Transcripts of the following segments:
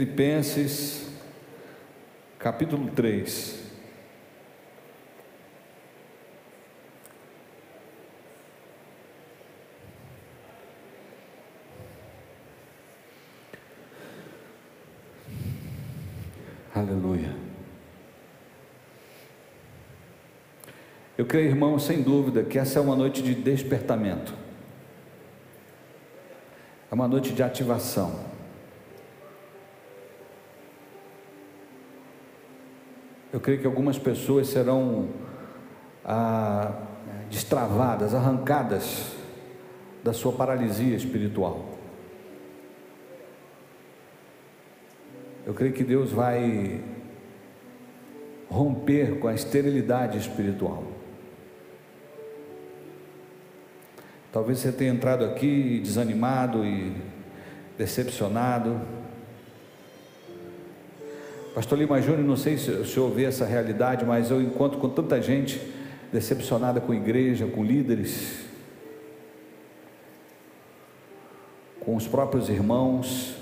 Filipenses, capítulo 3. Aleluia. Eu creio, irmão, sem dúvida, que essa é uma noite de despertamento, é uma noite de ativação. Eu creio que algumas pessoas serão ah, destravadas, arrancadas da sua paralisia espiritual. Eu creio que Deus vai romper com a esterilidade espiritual. Talvez você tenha entrado aqui desanimado e decepcionado Pastor Lima Júnior, não sei se o senhor vê essa realidade, mas eu encontro com tanta gente decepcionada com igreja, com líderes, com os próprios irmãos.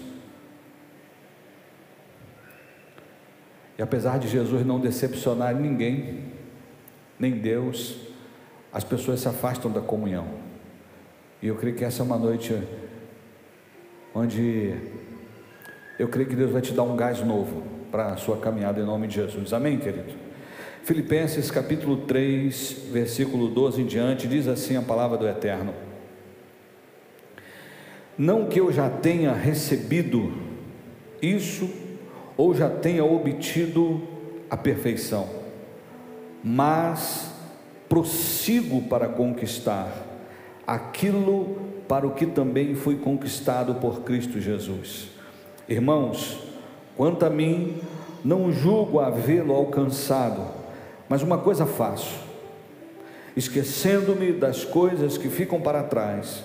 E apesar de Jesus não decepcionar ninguém, nem Deus, as pessoas se afastam da comunhão. E eu creio que essa é uma noite onde eu creio que Deus vai te dar um gás novo para a sua caminhada em nome de Jesus. Amém, querido? Filipenses capítulo 3, versículo 12 em diante, diz assim a palavra do Eterno: Não que eu já tenha recebido isso, ou já tenha obtido a perfeição, mas prossigo para conquistar aquilo para o que também fui conquistado por Cristo Jesus. Irmãos, Quanto a mim, não julgo havê-lo alcançado, mas uma coisa faço, esquecendo-me das coisas que ficam para trás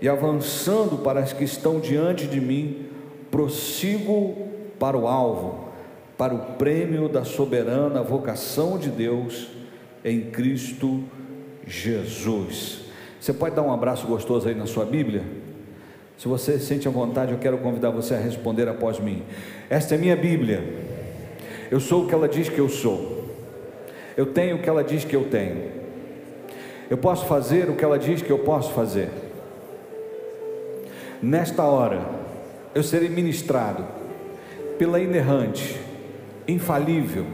e avançando para as que estão diante de mim, prossigo para o alvo, para o prêmio da soberana vocação de Deus em Cristo Jesus. Você pode dar um abraço gostoso aí na sua Bíblia? Se você sente a vontade, eu quero convidar você a responder após mim. Esta é minha Bíblia. Eu sou o que ela diz que eu sou. Eu tenho o que ela diz que eu tenho. Eu posso fazer o que ela diz que eu posso fazer. Nesta hora, eu serei ministrado pela inerrante, infalível,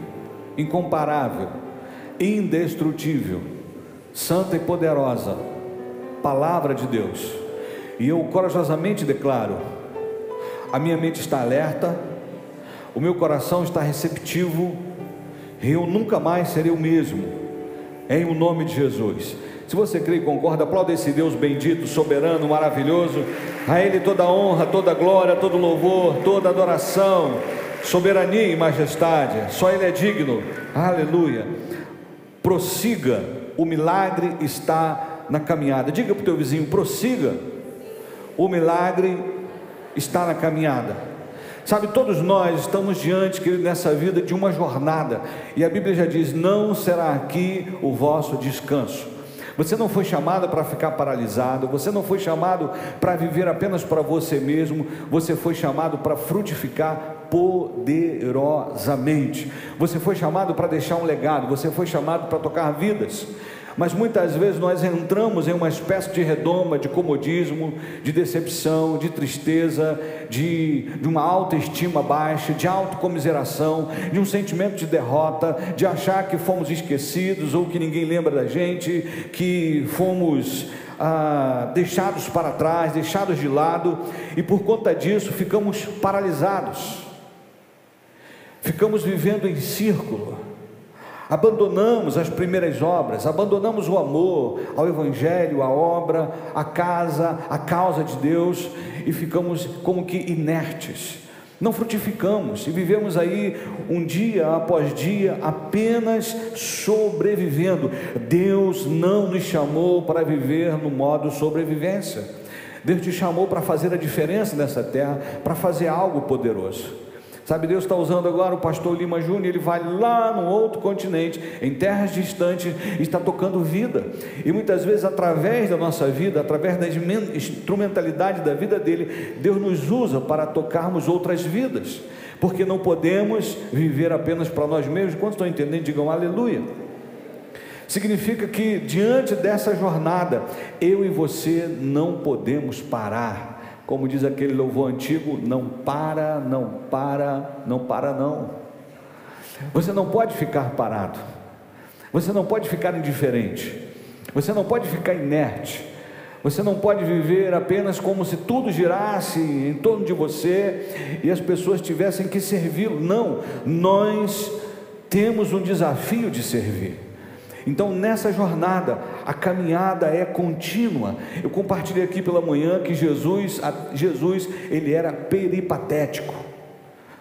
incomparável, indestrutível, santa e poderosa Palavra de Deus e eu corajosamente declaro: a minha mente está alerta, o meu coração está receptivo, e eu nunca mais serei o mesmo, em o nome de Jesus. Se você crê e concorda, aplauda esse Deus bendito, soberano, maravilhoso. A Ele toda honra, toda glória, todo louvor, toda adoração, soberania e majestade. Só Ele é digno. Aleluia. Prossiga, o milagre está na caminhada. Diga para o teu vizinho: prossiga o milagre está na caminhada. Sabe, todos nós estamos diante, querido, nessa vida de uma jornada, e a Bíblia já diz: não será aqui o vosso descanso. Você não foi chamado para ficar paralisado, você não foi chamado para viver apenas para você mesmo, você foi chamado para frutificar poderosamente. Você foi chamado para deixar um legado, você foi chamado para tocar vidas. Mas muitas vezes nós entramos em uma espécie de redoma, de comodismo, de decepção, de tristeza, de, de uma autoestima baixa, de autocomiseração, de um sentimento de derrota, de achar que fomos esquecidos ou que ninguém lembra da gente, que fomos ah, deixados para trás, deixados de lado, e por conta disso ficamos paralisados, ficamos vivendo em círculo abandonamos as primeiras obras, abandonamos o amor ao Evangelho, a obra, a casa, a causa de Deus e ficamos como que inertes. Não frutificamos e vivemos aí um dia após dia apenas sobrevivendo. Deus não nos chamou para viver no modo sobrevivência. Deus te chamou para fazer a diferença nessa terra, para fazer algo poderoso. Sabe, Deus está usando agora o pastor Lima Júnior, ele vai lá no outro continente, em terras distantes, e está tocando vida. E muitas vezes, através da nossa vida, através da instrumentalidade da vida dele, Deus nos usa para tocarmos outras vidas, porque não podemos viver apenas para nós mesmos. Quantos estão entendendo? Digam aleluia. Significa que diante dessa jornada, eu e você não podemos parar como diz aquele louvor antigo, não para, não para, não para não. Você não pode ficar parado. Você não pode ficar indiferente. Você não pode ficar inerte. Você não pode viver apenas como se tudo girasse em torno de você e as pessoas tivessem que servi-lo. Não, nós temos um desafio de servir. Então, nessa jornada, a caminhada é contínua. Eu compartilhei aqui pela manhã que Jesus, Jesus, ele era peripatético.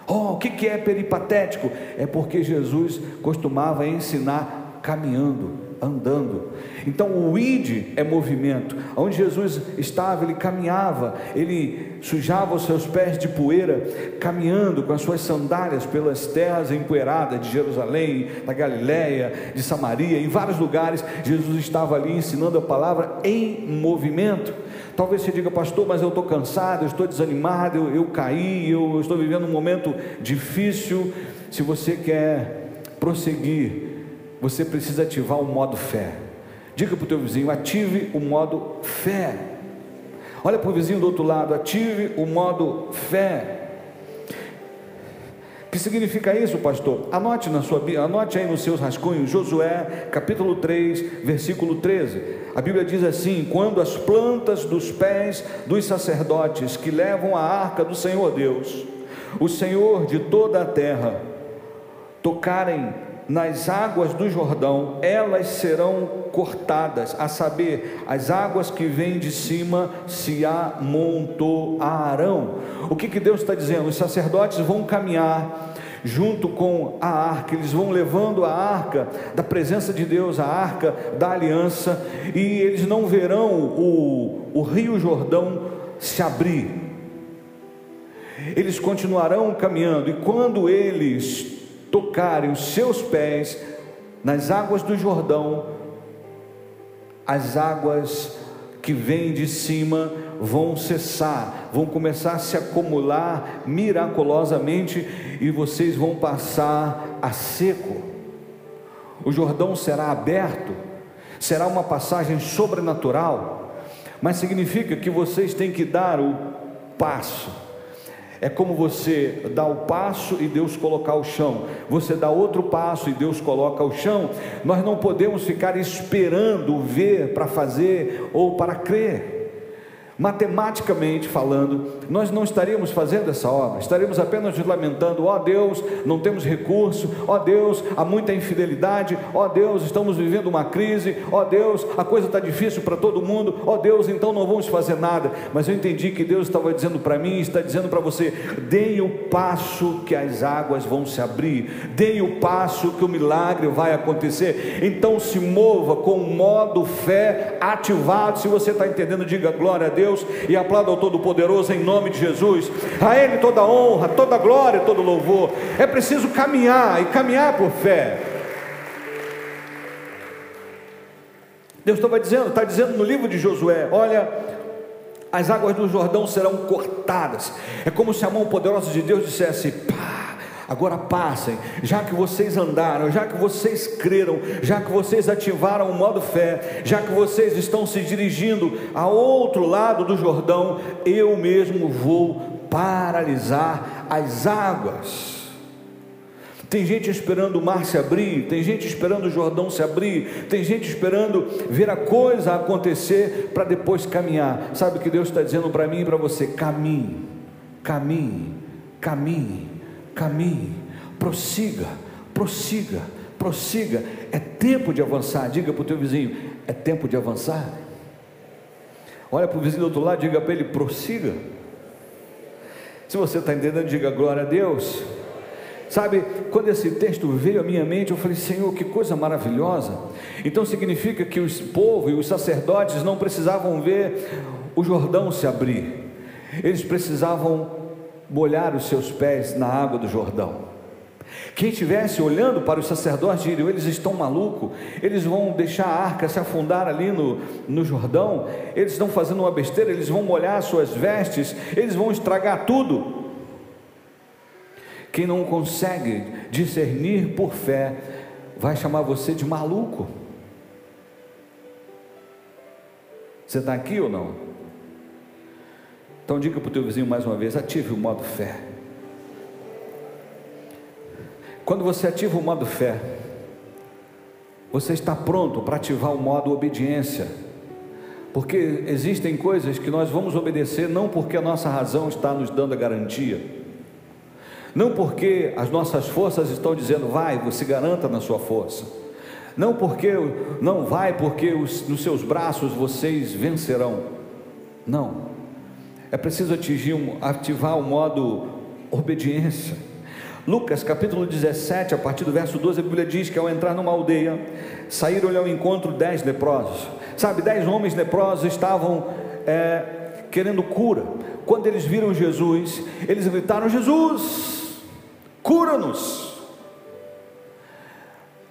Oh, o que é peripatético? É porque Jesus costumava ensinar caminhando andando. Então o id é movimento. Onde Jesus estava, ele caminhava, ele sujava os seus pés de poeira, caminhando com as suas sandálias pelas terras empoeiradas de Jerusalém, da Galiléia, de Samaria, em vários lugares. Jesus estava ali ensinando a palavra em movimento. Talvez você diga, pastor, mas eu estou cansado, eu estou desanimado, eu, eu caí, eu, eu estou vivendo um momento difícil. Se você quer prosseguir você precisa ativar o modo fé. Diga para o teu vizinho: ative o modo fé. Olha para o vizinho do outro lado: ative o modo fé. O que significa isso, pastor? Anote na sua anote aí nos seus rascunhos, Josué, capítulo 3, versículo 13. A Bíblia diz assim: "Quando as plantas dos pés dos sacerdotes que levam a arca do Senhor Deus, o Senhor de toda a terra, tocarem nas águas do Jordão, elas serão cortadas, a saber, as águas que vêm de cima se amontoarão. O que, que Deus está dizendo? Os sacerdotes vão caminhar junto com a arca, eles vão levando a arca da presença de Deus, a arca da aliança, e eles não verão o, o rio Jordão se abrir. Eles continuarão caminhando, e quando eles tocarem os seus pés nas águas do Jordão, as águas que vêm de cima vão cessar, vão começar a se acumular miraculosamente e vocês vão passar a seco. O Jordão será aberto, será uma passagem sobrenatural, mas significa que vocês têm que dar o passo é como você dá o passo e Deus colocar o chão. Você dá outro passo e Deus coloca o chão. Nós não podemos ficar esperando ver para fazer ou para crer matematicamente falando, nós não estaríamos fazendo essa obra, estaríamos apenas lamentando: ó oh Deus, não temos recurso, ó oh Deus, há muita infidelidade, ó oh Deus, estamos vivendo uma crise, ó Deus, a coisa está difícil para todo mundo, ó Deus, então não vamos fazer nada. Mas eu entendi que Deus estava dizendo para mim, está dizendo para você: deem o passo que as águas vão se abrir, deem o passo que o milagre vai acontecer. Então se mova com o modo fé ativado. Se você está entendendo, diga glória a Deus. Deus e aplauda ao Todo-Poderoso em nome de Jesus. A Ele toda honra, toda glória, todo louvor. É preciso caminhar e caminhar por fé. Deus estava dizendo, está dizendo no livro de Josué: olha, as águas do Jordão serão cortadas. É como se a mão poderosa de Deus dissesse: pá, Agora passem, já que vocês andaram, já que vocês creram, já que vocês ativaram o modo fé, já que vocês estão se dirigindo a outro lado do Jordão, eu mesmo vou paralisar as águas. Tem gente esperando o mar se abrir, tem gente esperando o Jordão se abrir, tem gente esperando ver a coisa acontecer para depois caminhar. Sabe o que Deus está dizendo para mim e para você? Caminhe, caminhe, caminhe caminhe, prossiga, prossiga, prossiga. É tempo de avançar. Diga para o teu vizinho: é tempo de avançar. Olha para o vizinho do outro lado, diga para ele: prossiga. Se você está entendendo, diga glória a Deus. Sabe, quando esse texto veio à minha mente, eu falei, Senhor, que coisa maravilhosa. Então significa que o povo e os sacerdotes não precisavam ver o Jordão se abrir, eles precisavam molhar os seus pés na água do Jordão. Quem estivesse olhando para os sacerdotes diriam: eles estão malucos, eles vão deixar a arca se afundar ali no, no Jordão, eles estão fazendo uma besteira, eles vão molhar suas vestes, eles vão estragar tudo. Quem não consegue discernir por fé, vai chamar você de maluco. Você está aqui ou não? Então diga para o teu vizinho mais uma vez: ative o modo fé. Quando você ativa o modo fé, você está pronto para ativar o modo obediência. Porque existem coisas que nós vamos obedecer não porque a nossa razão está nos dando a garantia, não porque as nossas forças estão dizendo vai, você garanta na sua força, não porque não vai porque os, nos seus braços vocês vencerão, não, é preciso atingir um, ativar o modo obediência. Lucas capítulo 17, a partir do verso 12, a Bíblia diz que ao entrar numa aldeia, saíram-lhe ao encontro dez leprosos. Sabe, dez homens leprosos estavam é, querendo cura. Quando eles viram Jesus, eles gritaram: Jesus, cura-nos.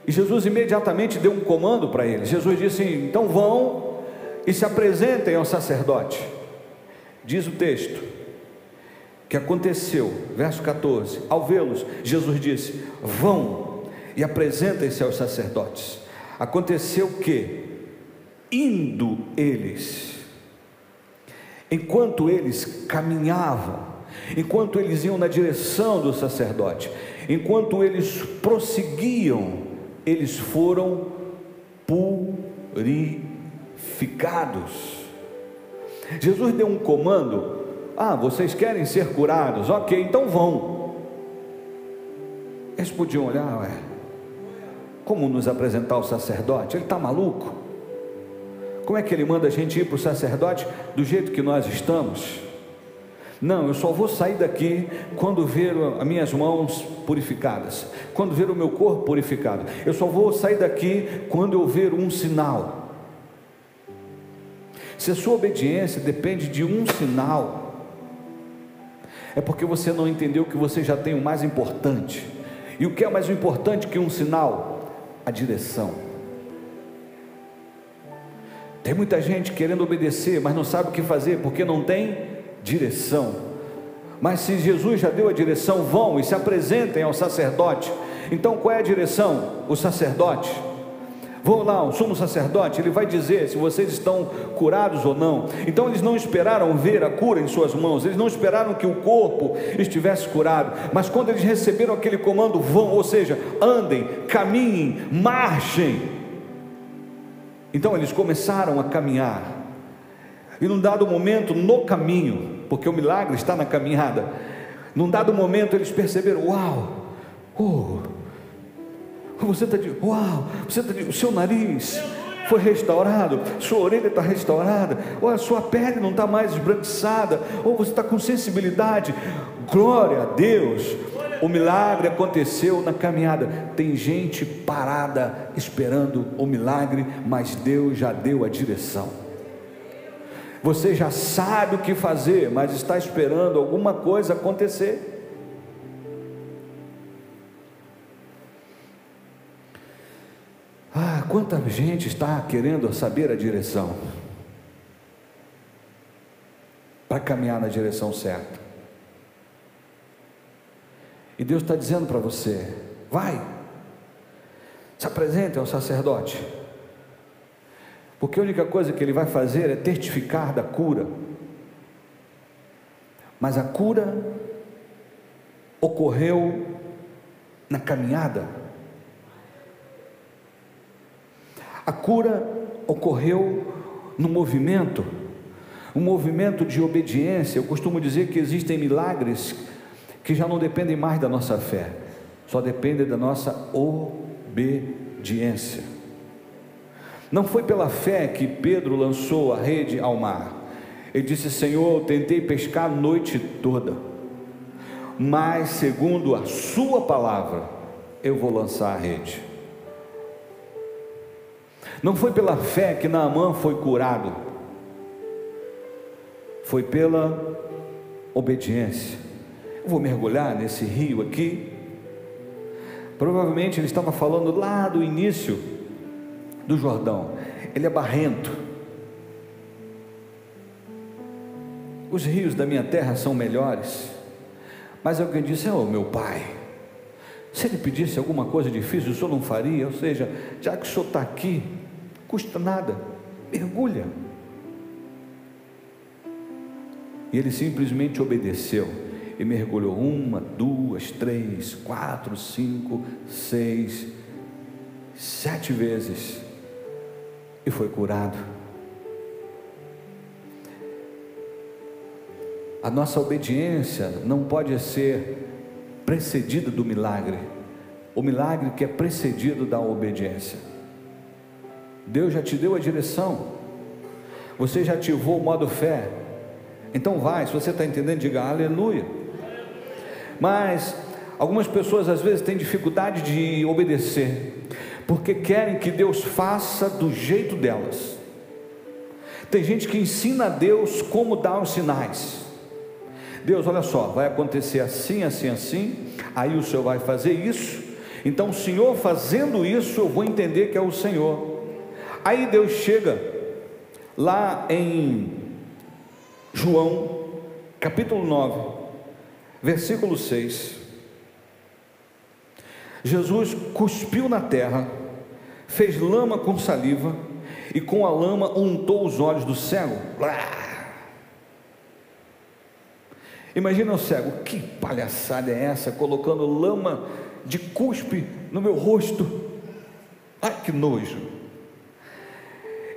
E Jesus imediatamente deu um comando para eles. Jesus disse: então vão e se apresentem ao sacerdote. Diz o texto que aconteceu, verso 14: ao vê-los, Jesus disse: Vão e apresentem-se aos sacerdotes. Aconteceu que, indo eles, enquanto eles caminhavam, enquanto eles iam na direção do sacerdote, enquanto eles prosseguiam, eles foram purificados. Jesus deu um comando ah, vocês querem ser curados? Ok, então vão. Eles podiam olhar, ué, como nos apresentar o sacerdote? Ele está maluco? Como é que ele manda a gente ir para o sacerdote do jeito que nós estamos? Não, eu só vou sair daqui quando ver as minhas mãos purificadas, quando ver o meu corpo purificado. Eu só vou sair daqui quando eu ver um sinal. Se a sua obediência depende de um sinal, é porque você não entendeu que você já tem o mais importante. E o que é mais importante que um sinal? A direção. Tem muita gente querendo obedecer, mas não sabe o que fazer porque não tem direção. Mas se Jesus já deu a direção, vão e se apresentem ao sacerdote. Então qual é a direção? O sacerdote. Vão lá, o sumo sacerdote, ele vai dizer se vocês estão curados ou não. Então eles não esperaram ver a cura em suas mãos, eles não esperaram que o corpo estivesse curado, mas quando eles receberam aquele comando, vão, ou seja, andem, caminhem, marchem. Então eles começaram a caminhar, e num dado momento, no caminho, porque o milagre está na caminhada, num dado momento eles perceberam: uau, oh, você está de uau, você está de, o seu nariz foi restaurado, sua orelha está restaurada, ou a sua pele não está mais esbranquiçada, ou você está com sensibilidade. Glória a Deus! O milagre aconteceu na caminhada. Tem gente parada esperando o milagre, mas Deus já deu a direção. Você já sabe o que fazer, mas está esperando alguma coisa acontecer. Ah, quanta gente está querendo saber a direção para caminhar na direção certa. E Deus está dizendo para você: vai, se apresente ao sacerdote, porque a única coisa que ele vai fazer é testificar da cura. Mas a cura ocorreu na caminhada. A cura ocorreu no movimento, um movimento de obediência. Eu costumo dizer que existem milagres que já não dependem mais da nossa fé, só dependem da nossa obediência. Não foi pela fé que Pedro lançou a rede ao mar. Ele disse: Senhor, eu tentei pescar a noite toda, mas segundo a Sua palavra, eu vou lançar a rede. Não foi pela fé que Naamã foi curado, foi pela obediência. vou mergulhar nesse rio aqui. Provavelmente ele estava falando lá do início do Jordão. Ele é barrento. Os rios da minha terra são melhores. Mas alguém disse: Oh, meu pai, se ele pedisse alguma coisa difícil, o senhor não faria? Ou seja, já que o senhor está aqui, custa nada, mergulha. E ele simplesmente obedeceu e mergulhou uma, duas, três, quatro, cinco, seis, sete vezes e foi curado. A nossa obediência não pode ser precedida do milagre, o milagre que é precedido da obediência. Deus já te deu a direção, você já ativou o modo fé, então vai, se você está entendendo, diga aleluia. Mas algumas pessoas às vezes têm dificuldade de obedecer, porque querem que Deus faça do jeito delas. Tem gente que ensina a Deus como dar os sinais. Deus, olha só, vai acontecer assim, assim, assim, aí o Senhor vai fazer isso. Então, o Senhor fazendo isso, eu vou entender que é o Senhor. Aí Deus chega lá em João, capítulo 9, versículo 6. Jesus cuspiu na terra, fez lama com saliva e com a lama untou os olhos do cego. Imagina o cego, que palhaçada é essa, colocando lama de cuspe no meu rosto. Ai que nojo.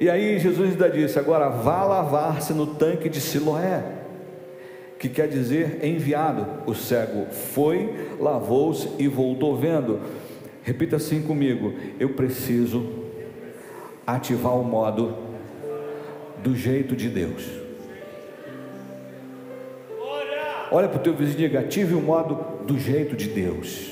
E aí Jesus ainda disse: agora vá lavar-se no tanque de Siloé, que quer dizer enviado. O cego foi, lavou-se e voltou vendo. Repita assim comigo: eu preciso ativar o modo do jeito de Deus. Olha para o teu vizinho e diga: ative o modo do jeito de Deus.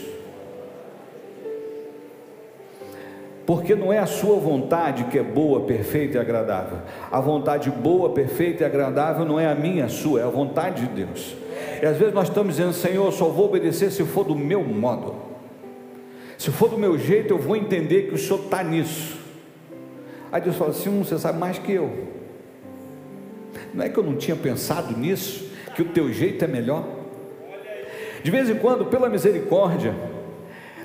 Porque não é a sua vontade que é boa, perfeita e agradável. A vontade boa, perfeita e agradável não é a minha, a sua, é a vontade de Deus. E às vezes nós estamos dizendo, Senhor, só vou obedecer se for do meu modo. Se for do meu jeito, eu vou entender que o Senhor está nisso. Aí Deus fala assim: você sabe mais que eu. Não é que eu não tinha pensado nisso, que o teu jeito é melhor. De vez em quando, pela misericórdia,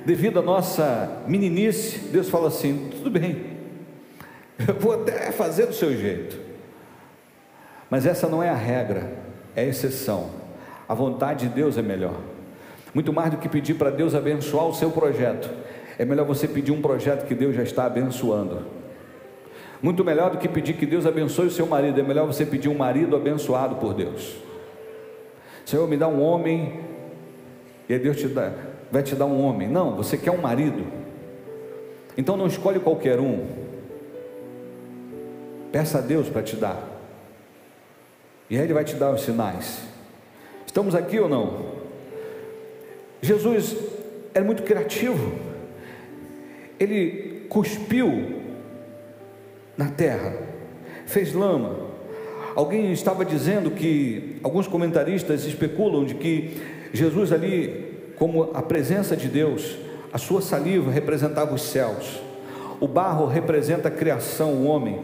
devido à nossa meninice, Deus fala assim: tudo bem, eu vou até fazer do seu jeito, mas essa não é a regra, é a exceção. A vontade de Deus é melhor. Muito mais do que pedir para Deus abençoar o seu projeto, é melhor você pedir um projeto que Deus já está abençoando. Muito melhor do que pedir que Deus abençoe o seu marido, é melhor você pedir um marido abençoado por Deus. Senhor, me dá um homem, e aí Deus te dá, vai te dar um homem. Não, você quer um marido. Então não escolhe qualquer um. Peça a Deus para te dar. E aí Ele vai te dar os sinais. Estamos aqui ou não? Jesus era muito criativo. Ele cuspiu na terra, fez lama. Alguém estava dizendo que, alguns comentaristas especulam de que Jesus ali como a presença de Deus, a sua saliva representava os céus, o barro representa a criação, o homem,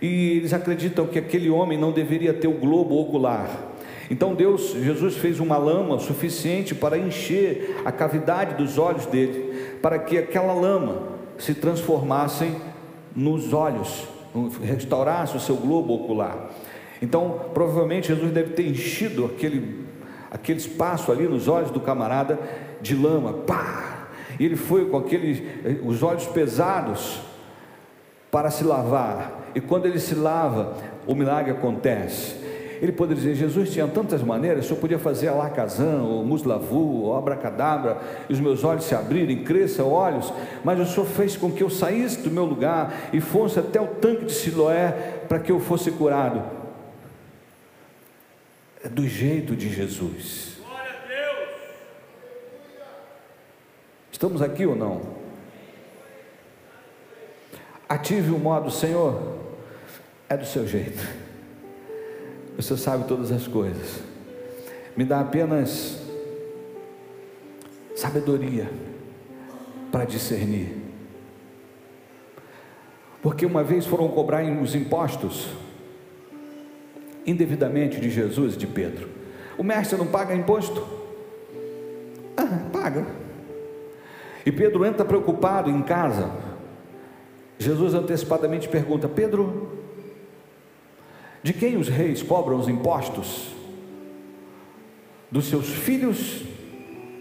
e eles acreditam que aquele homem não deveria ter o globo ocular. Então Deus, Jesus fez uma lama suficiente para encher a cavidade dos olhos dele, para que aquela lama se transformasse nos olhos, restaurasse o seu globo ocular. Então, provavelmente Jesus deve ter enchido aquele aquele espaço ali nos olhos do camarada de lama, pá! E ele foi com aqueles os olhos pesados para se lavar. E quando ele se lava, o milagre acontece. Ele poderia dizer: Jesus tinha tantas maneiras, o senhor podia fazer a lacazã, o muslavu, o abracadabra, e os meus olhos se abrirem, cresçam olhos, mas o senhor fez com que eu saísse do meu lugar e fosse até o tanque de Siloé para que eu fosse curado do jeito de Jesus. Estamos aqui ou não? Ative o modo, Senhor, é do seu jeito. O Senhor sabe todas as coisas. Me dá apenas sabedoria para discernir. Porque uma vez foram cobrar os impostos indevidamente de Jesus e de Pedro. O mestre não paga imposto? Ah, paga. E Pedro entra preocupado em casa. Jesus antecipadamente pergunta: Pedro, de quem os reis cobram os impostos? Dos seus filhos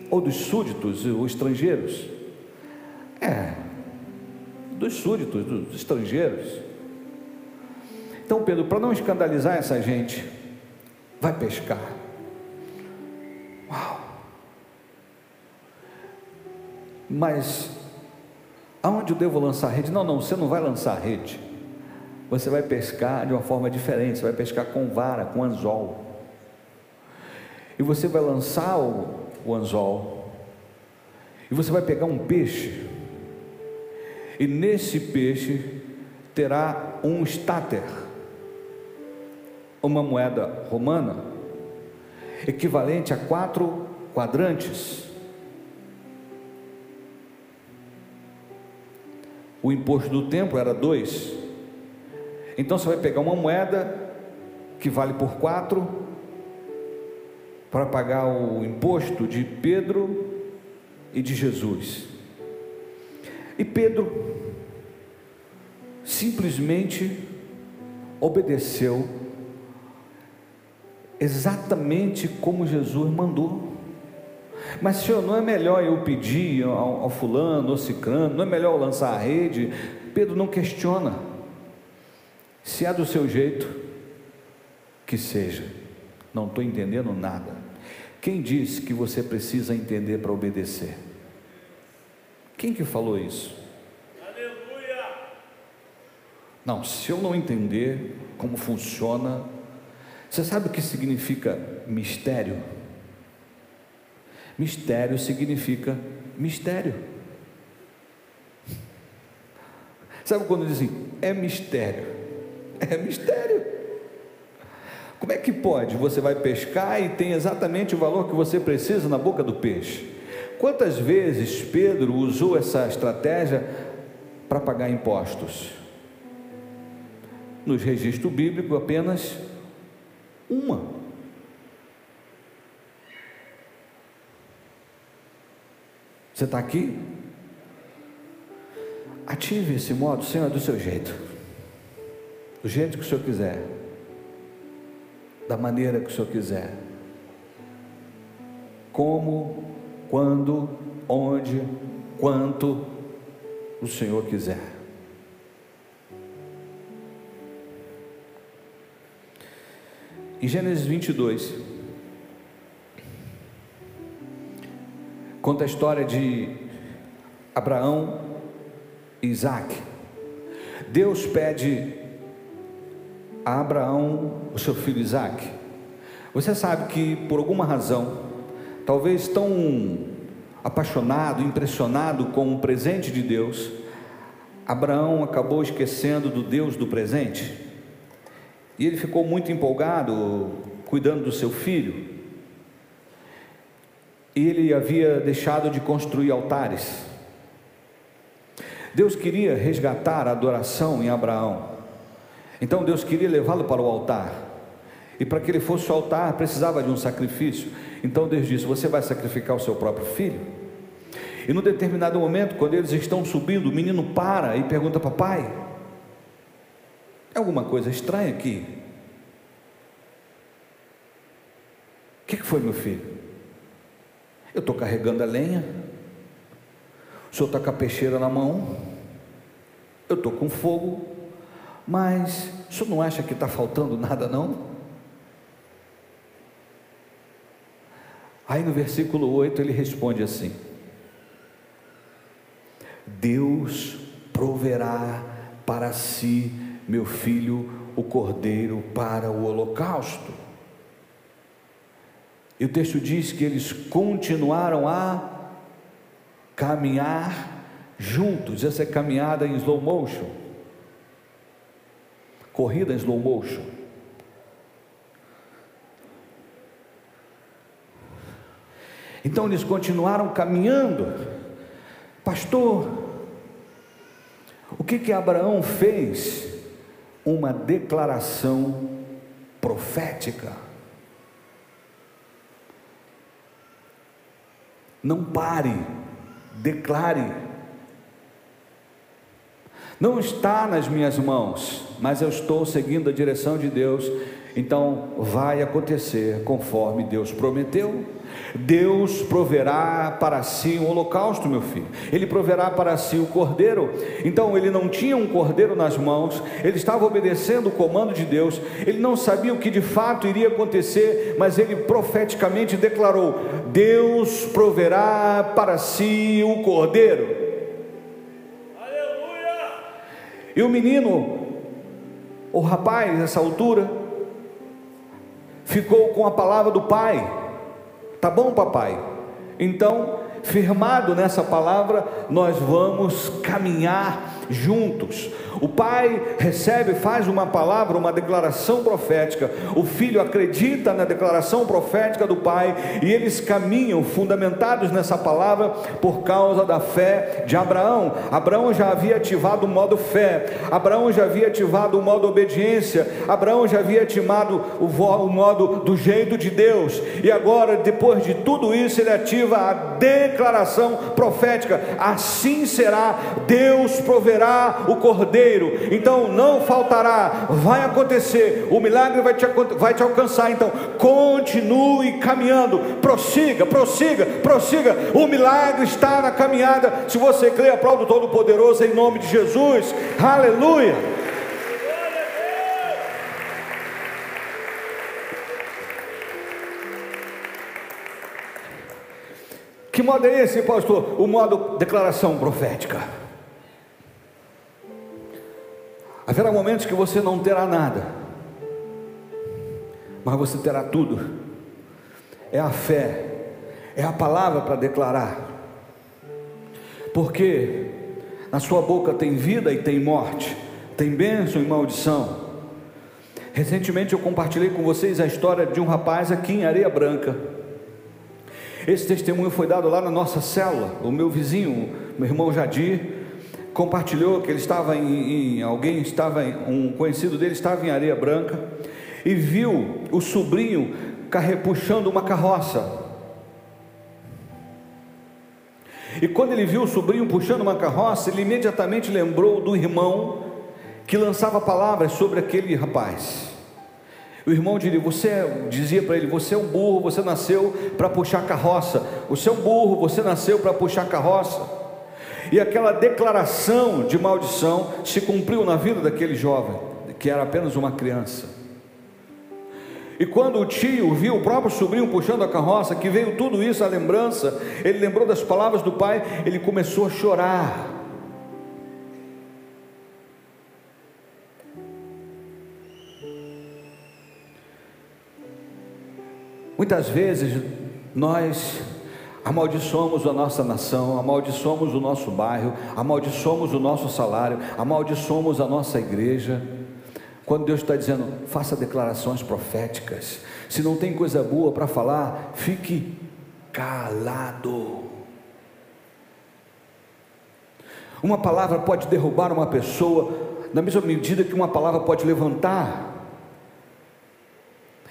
ou dos súditos ou estrangeiros? É, dos súditos, dos estrangeiros. Então, Pedro, para não escandalizar essa gente, vai pescar. Uau! Mas aonde eu devo lançar rede? Não, não, você não vai lançar rede. Você vai pescar de uma forma diferente, você vai pescar com vara, com anzol. E você vai lançar o, o anzol. E você vai pegar um peixe. E nesse peixe terá um estáter, uma moeda romana, equivalente a quatro quadrantes. O imposto do templo era dois. Então você vai pegar uma moeda que vale por quatro para pagar o imposto de Pedro e de Jesus. E Pedro simplesmente obedeceu exatamente como Jesus mandou. Mas, Senhor, não é melhor eu pedir ao, ao fulano, ao ciclano, não é melhor eu lançar a rede? Pedro não questiona. Se é do seu jeito, que seja. Não estou entendendo nada. Quem disse que você precisa entender para obedecer? Quem que falou isso? Aleluia! Não, se eu não entender como funciona, você sabe o que significa mistério? Mistério significa mistério. Sabe quando dizem é mistério? É mistério. Como é que pode? Você vai pescar e tem exatamente o valor que você precisa na boca do peixe. Quantas vezes Pedro usou essa estratégia para pagar impostos? Nos registros bíblicos, apenas uma. Você está aqui? Ative esse modo, Senhor, do seu jeito, do jeito que o Senhor quiser, da maneira que o Senhor quiser, como, quando, onde, quanto o Senhor quiser. Em Gênesis 22, conta a história de Abraão e Isaac. Deus pede a Abraão o seu filho Isaac. Você sabe que por alguma razão, talvez tão apaixonado, impressionado com o presente de Deus, Abraão acabou esquecendo do Deus do presente. E ele ficou muito empolgado cuidando do seu filho ele havia deixado de construir altares. Deus queria resgatar a adoração em Abraão. Então Deus queria levá-lo para o altar. E para que ele fosse ao altar, precisava de um sacrifício. Então Deus disse: Você vai sacrificar o seu próprio filho? E num determinado momento, quando eles estão subindo, o menino para e pergunta: Papai, é alguma coisa estranha aqui? O que foi, meu filho? Eu estou carregando a lenha, o senhor está com a peixeira na mão, eu estou com fogo, mas o senhor não acha que está faltando nada, não? Aí no versículo 8 ele responde assim: Deus proverá para si, meu filho, o cordeiro para o holocausto. E o texto diz que eles continuaram a caminhar juntos. Essa é caminhada em slow motion. Corrida em slow motion. Então eles continuaram caminhando. Pastor, o que que Abraão fez? Uma declaração profética. Não pare, declare. Não está nas minhas mãos, mas eu estou seguindo a direção de Deus então vai acontecer conforme Deus prometeu. Deus proverá para si um holocausto, meu filho. Ele proverá para si o cordeiro. Então ele não tinha um cordeiro nas mãos, ele estava obedecendo o comando de Deus. Ele não sabia o que de fato iria acontecer, mas ele profeticamente declarou: Deus proverá para si o cordeiro. Aleluia! E o menino, o rapaz, nessa altura, ficou com a palavra do Pai. Tá bom, papai? Então, firmado nessa palavra, nós vamos caminhar juntos. O pai recebe, faz uma palavra, uma declaração profética. O filho acredita na declaração profética do pai e eles caminham fundamentados nessa palavra por causa da fé de Abraão. Abraão já havia ativado o modo fé, Abraão já havia ativado o modo obediência, Abraão já havia ativado o, o modo do jeito de Deus. E agora, depois de tudo isso, ele ativa a declaração profética: assim será, Deus proverá o cordeiro então não faltará, vai acontecer, o milagre vai te, vai te alcançar. Então continue caminhando, prossiga, prossiga, prossiga. O milagre está na caminhada. Se você crê, aplauda o Todo-Poderoso em nome de Jesus, aleluia. Que modo é esse, pastor? O modo declaração profética. Haverá momentos que você não terá nada, mas você terá tudo. É a fé, é a palavra para declarar, porque na sua boca tem vida e tem morte, tem bênção e maldição. Recentemente eu compartilhei com vocês a história de um rapaz aqui em Areia Branca. Esse testemunho foi dado lá na nossa célula. O meu vizinho, meu irmão Jadir, compartilhou que ele estava em, em alguém estava em, um conhecido dele estava em areia branca e viu o sobrinho puxando uma carroça. E quando ele viu o sobrinho puxando uma carroça, ele imediatamente lembrou do irmão que lançava palavras sobre aquele rapaz. O irmão dizia, você dizia para ele: Você é um burro, você nasceu para puxar carroça. Você é um burro, você nasceu para puxar carroça. E aquela declaração de maldição se cumpriu na vida daquele jovem, que era apenas uma criança. E quando o tio viu o próprio sobrinho puxando a carroça, que veio tudo isso à lembrança, ele lembrou das palavras do pai, ele começou a chorar. Muitas vezes nós amaldiçoamos a nossa nação, amaldiçoamos o nosso bairro, amaldiçoamos o nosso salário, amaldiçoamos a nossa igreja. Quando Deus está dizendo, faça declarações proféticas, se não tem coisa boa para falar, fique calado. Uma palavra pode derrubar uma pessoa, na mesma medida que uma palavra pode levantar.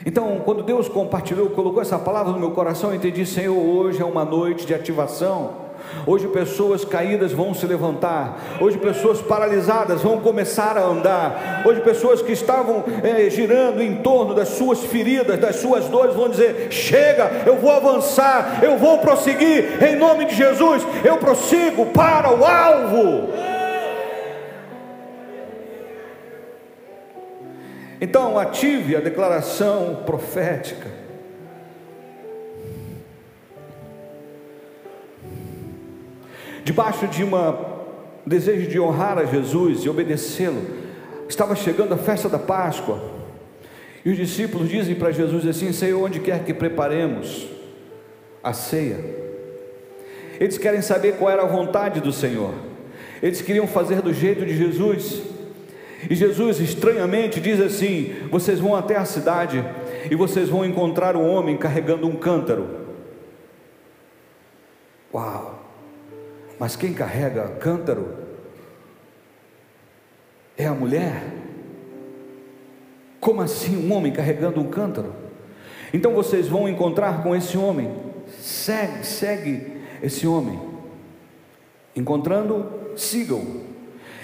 Então, quando Deus compartilhou, colocou essa palavra no meu coração, eu entendi, Senhor, hoje é uma noite de ativação. Hoje pessoas caídas vão se levantar. Hoje pessoas paralisadas vão começar a andar. Hoje pessoas que estavam é, girando em torno das suas feridas, das suas dores, vão dizer: chega, eu vou avançar, eu vou prosseguir. Em nome de Jesus, eu prossigo para o alvo. Então, ative a declaração profética. Debaixo de um desejo de honrar a Jesus e obedecê-lo, estava chegando a festa da Páscoa. E os discípulos dizem para Jesus assim: Senhor, onde quer que preparemos a ceia? Eles querem saber qual era a vontade do Senhor. Eles queriam fazer do jeito de Jesus. E Jesus estranhamente diz assim: Vocês vão até a cidade e vocês vão encontrar um homem carregando um cântaro. Uau! Mas quem carrega cântaro é a mulher? Como assim um homem carregando um cântaro? Então vocês vão encontrar com esse homem. Segue, segue esse homem. Encontrando, sigam.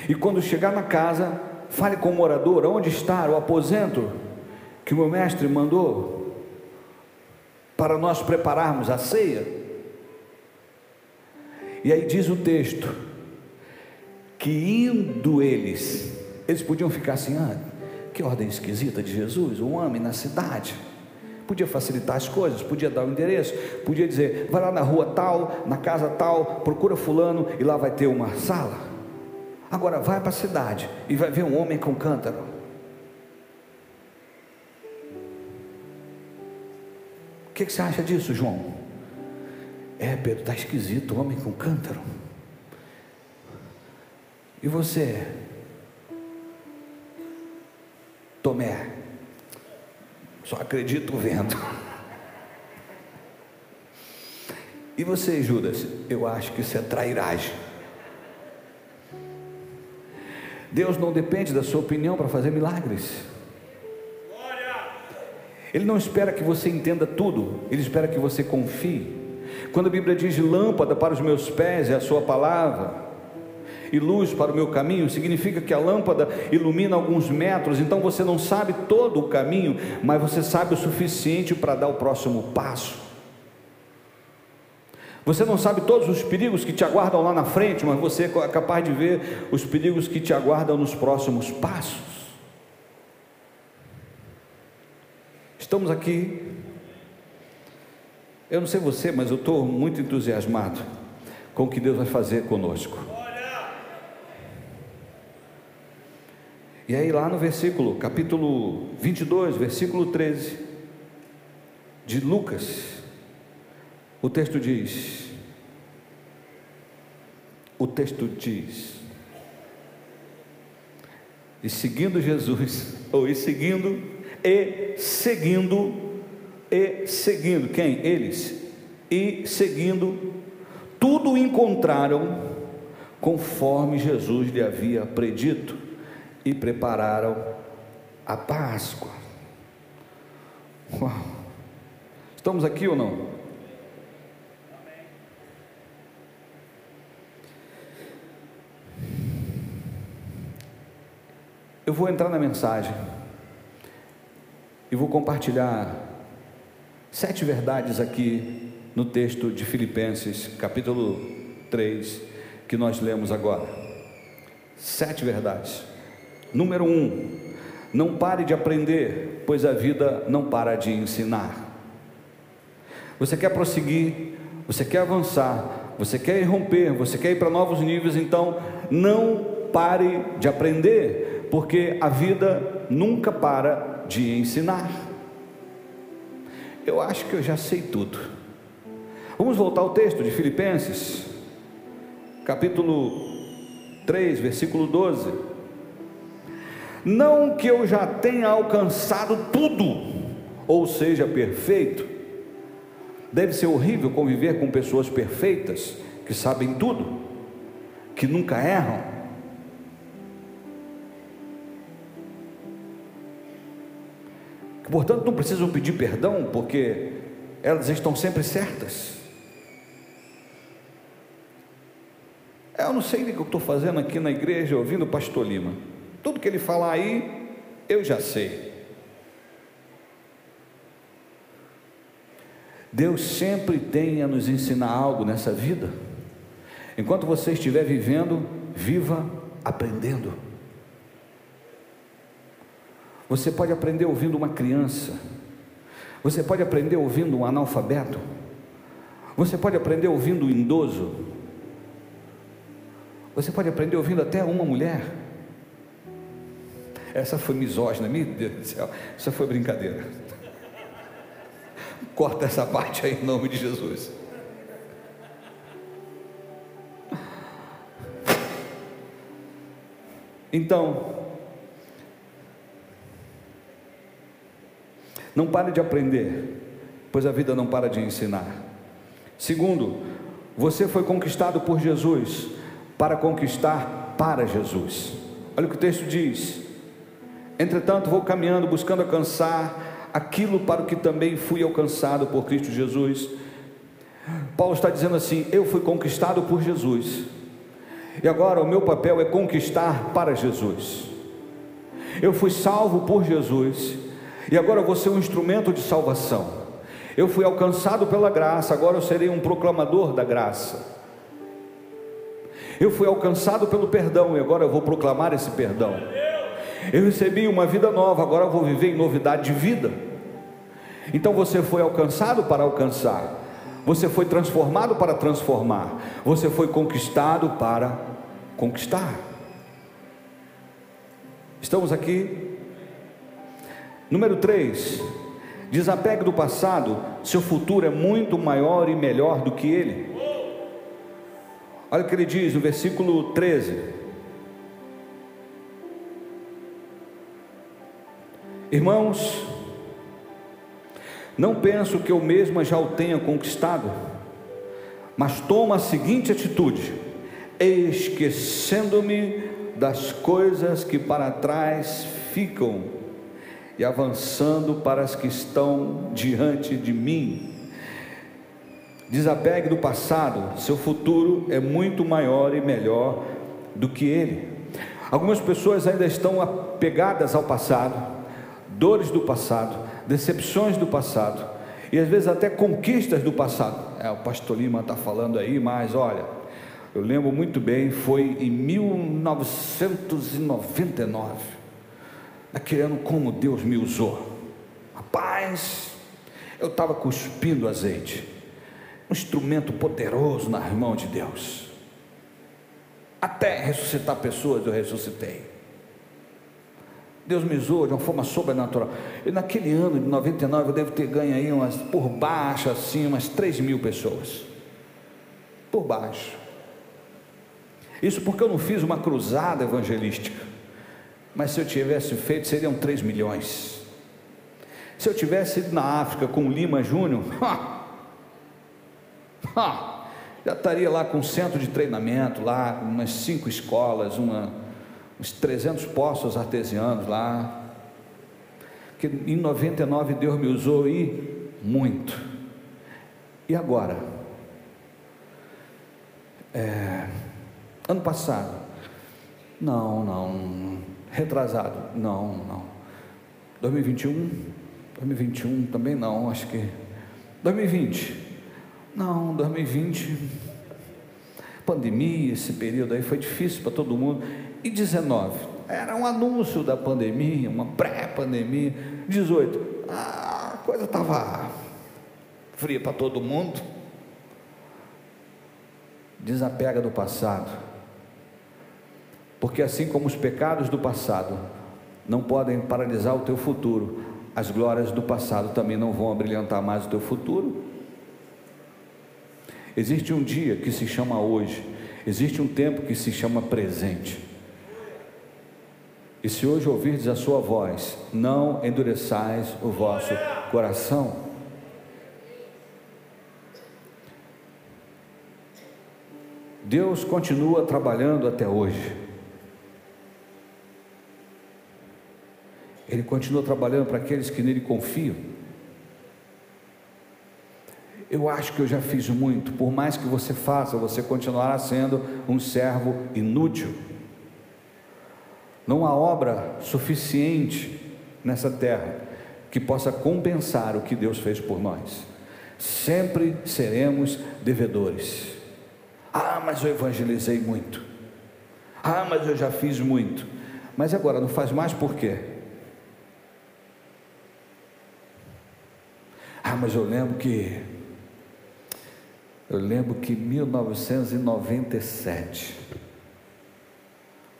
E quando chegar na casa, fale com o morador: onde está o aposento que o meu mestre mandou para nós prepararmos a ceia? E aí diz o texto que indo eles, eles podiam ficar assim: ah, que ordem esquisita de Jesus, um homem na cidade. Podia facilitar as coisas, podia dar o endereço, podia dizer, vai lá na rua tal, na casa tal, procura fulano e lá vai ter uma sala. Agora vai para a cidade e vai ver um homem com cântaro. O que, que você acha disso, João? É, Pedro, está esquisito, homem com cântaro. E você, Tomé, só acredito vendo. E você, Judas? Eu acho que isso é trairagem. Deus não depende da sua opinião para fazer milagres. Ele não espera que você entenda tudo, ele espera que você confie. Quando a Bíblia diz lâmpada para os meus pés é a sua palavra, e luz para o meu caminho, significa que a lâmpada ilumina alguns metros, então você não sabe todo o caminho, mas você sabe o suficiente para dar o próximo passo. Você não sabe todos os perigos que te aguardam lá na frente, mas você é capaz de ver os perigos que te aguardam nos próximos passos. Estamos aqui. Eu não sei você, mas eu estou muito entusiasmado com o que Deus vai fazer conosco. E aí, lá no versículo, capítulo 22, versículo 13, de Lucas, o texto diz: o texto diz, e seguindo Jesus, ou e seguindo, e seguindo, e seguindo, quem? Eles, e seguindo, tudo encontraram conforme Jesus lhe havia predito e prepararam a Páscoa. Uau. Estamos aqui ou não? Eu vou entrar na mensagem e vou compartilhar sete verdades aqui no texto de Filipenses, capítulo 3, que nós lemos agora. Sete verdades. Número um, não pare de aprender, pois a vida não para de ensinar. Você quer prosseguir, você quer avançar, você quer romper, você quer ir para novos níveis, então não pare de aprender, porque a vida nunca para de ensinar. Eu acho que eu já sei tudo. Vamos voltar ao texto de Filipenses, capítulo 3, versículo 12. Não que eu já tenha alcançado tudo, ou seja, perfeito. Deve ser horrível conviver com pessoas perfeitas, que sabem tudo, que nunca erram. Portanto, não precisam pedir perdão, porque elas estão sempre certas. Eu não sei o que eu estou fazendo aqui na igreja ouvindo o pastor Lima. Tudo que ele falar aí, eu já sei. Deus sempre tem a nos ensinar algo nessa vida. Enquanto você estiver vivendo, viva aprendendo. Você pode aprender ouvindo uma criança. Você pode aprender ouvindo um analfabeto. Você pode aprender ouvindo um idoso. Você pode aprender ouvindo até uma mulher. Essa foi misógina, meu Deus do céu, isso foi brincadeira. Corta essa parte aí em nome de Jesus. Então, não pare de aprender, pois a vida não para de ensinar. Segundo, Você foi conquistado por Jesus para conquistar para Jesus. Olha o que o texto diz. Entretanto, vou caminhando, buscando alcançar aquilo para o que também fui alcançado por Cristo Jesus. Paulo está dizendo assim: Eu fui conquistado por Jesus, e agora o meu papel é conquistar para Jesus. Eu fui salvo por Jesus, e agora vou ser um instrumento de salvação. Eu fui alcançado pela graça, agora eu serei um proclamador da graça. Eu fui alcançado pelo perdão e agora eu vou proclamar esse perdão. Eu recebi uma vida nova, agora eu vou viver em novidade de vida. Então você foi alcançado para alcançar, você foi transformado para transformar, você foi conquistado para conquistar. Estamos aqui. Número 3. Desapegue do passado, seu futuro é muito maior e melhor do que ele. Olha o que ele diz no versículo 13: Irmãos, não penso que eu mesma já o tenha conquistado, mas tomo a seguinte atitude: esquecendo-me das coisas que para trás ficam e avançando para as que estão diante de mim. Desapegue do passado, seu futuro é muito maior e melhor do que ele. Algumas pessoas ainda estão apegadas ao passado, dores do passado, decepções do passado e às vezes até conquistas do passado. É, o pastor Lima está falando aí, mas olha, eu lembro muito bem, foi em 1999 naquele ano como Deus me usou. Rapaz, eu estava cuspindo azeite, um instrumento poderoso na mão de Deus. Até ressuscitar pessoas eu ressuscitei. Deus me usou de uma forma sobrenatural. E naquele ano de 99 eu devo ter ganho aí umas, por baixo assim, umas 3 mil pessoas. Por baixo. Isso porque eu não fiz uma cruzada evangelística mas se eu tivesse feito, seriam 3 milhões. Se eu tivesse ido na África com Lima Júnior, já estaria lá com um centro de treinamento, lá, umas cinco escolas, uma, uns 300 poços artesianos lá. Que em 99 Deus me usou e muito. E agora? É, ano passado? Não, não retrasado. Não, não. 2021? 2021 também não, acho que. 2020? Não, 2020. Pandemia, esse período aí foi difícil para todo mundo. E 19? Era um anúncio da pandemia, uma pré-pandemia. 18? Ah, a coisa estava fria para todo mundo. Desapega do passado porque assim como os pecados do passado não podem paralisar o teu futuro, as glórias do passado também não vão abrilhantar mais o teu futuro. Existe um dia que se chama hoje, existe um tempo que se chama presente. E se hoje ouvirdes a sua voz, não endureçais o vosso coração. Deus continua trabalhando até hoje. Ele continua trabalhando para aqueles que nele confiam. Eu acho que eu já fiz muito, por mais que você faça, você continuará sendo um servo inútil. Não há obra suficiente nessa terra que possa compensar o que Deus fez por nós. Sempre seremos devedores. Ah, mas eu evangelizei muito. Ah, mas eu já fiz muito. Mas agora não faz mais por quê? Ah, mas eu lembro que. Eu lembro que 1997.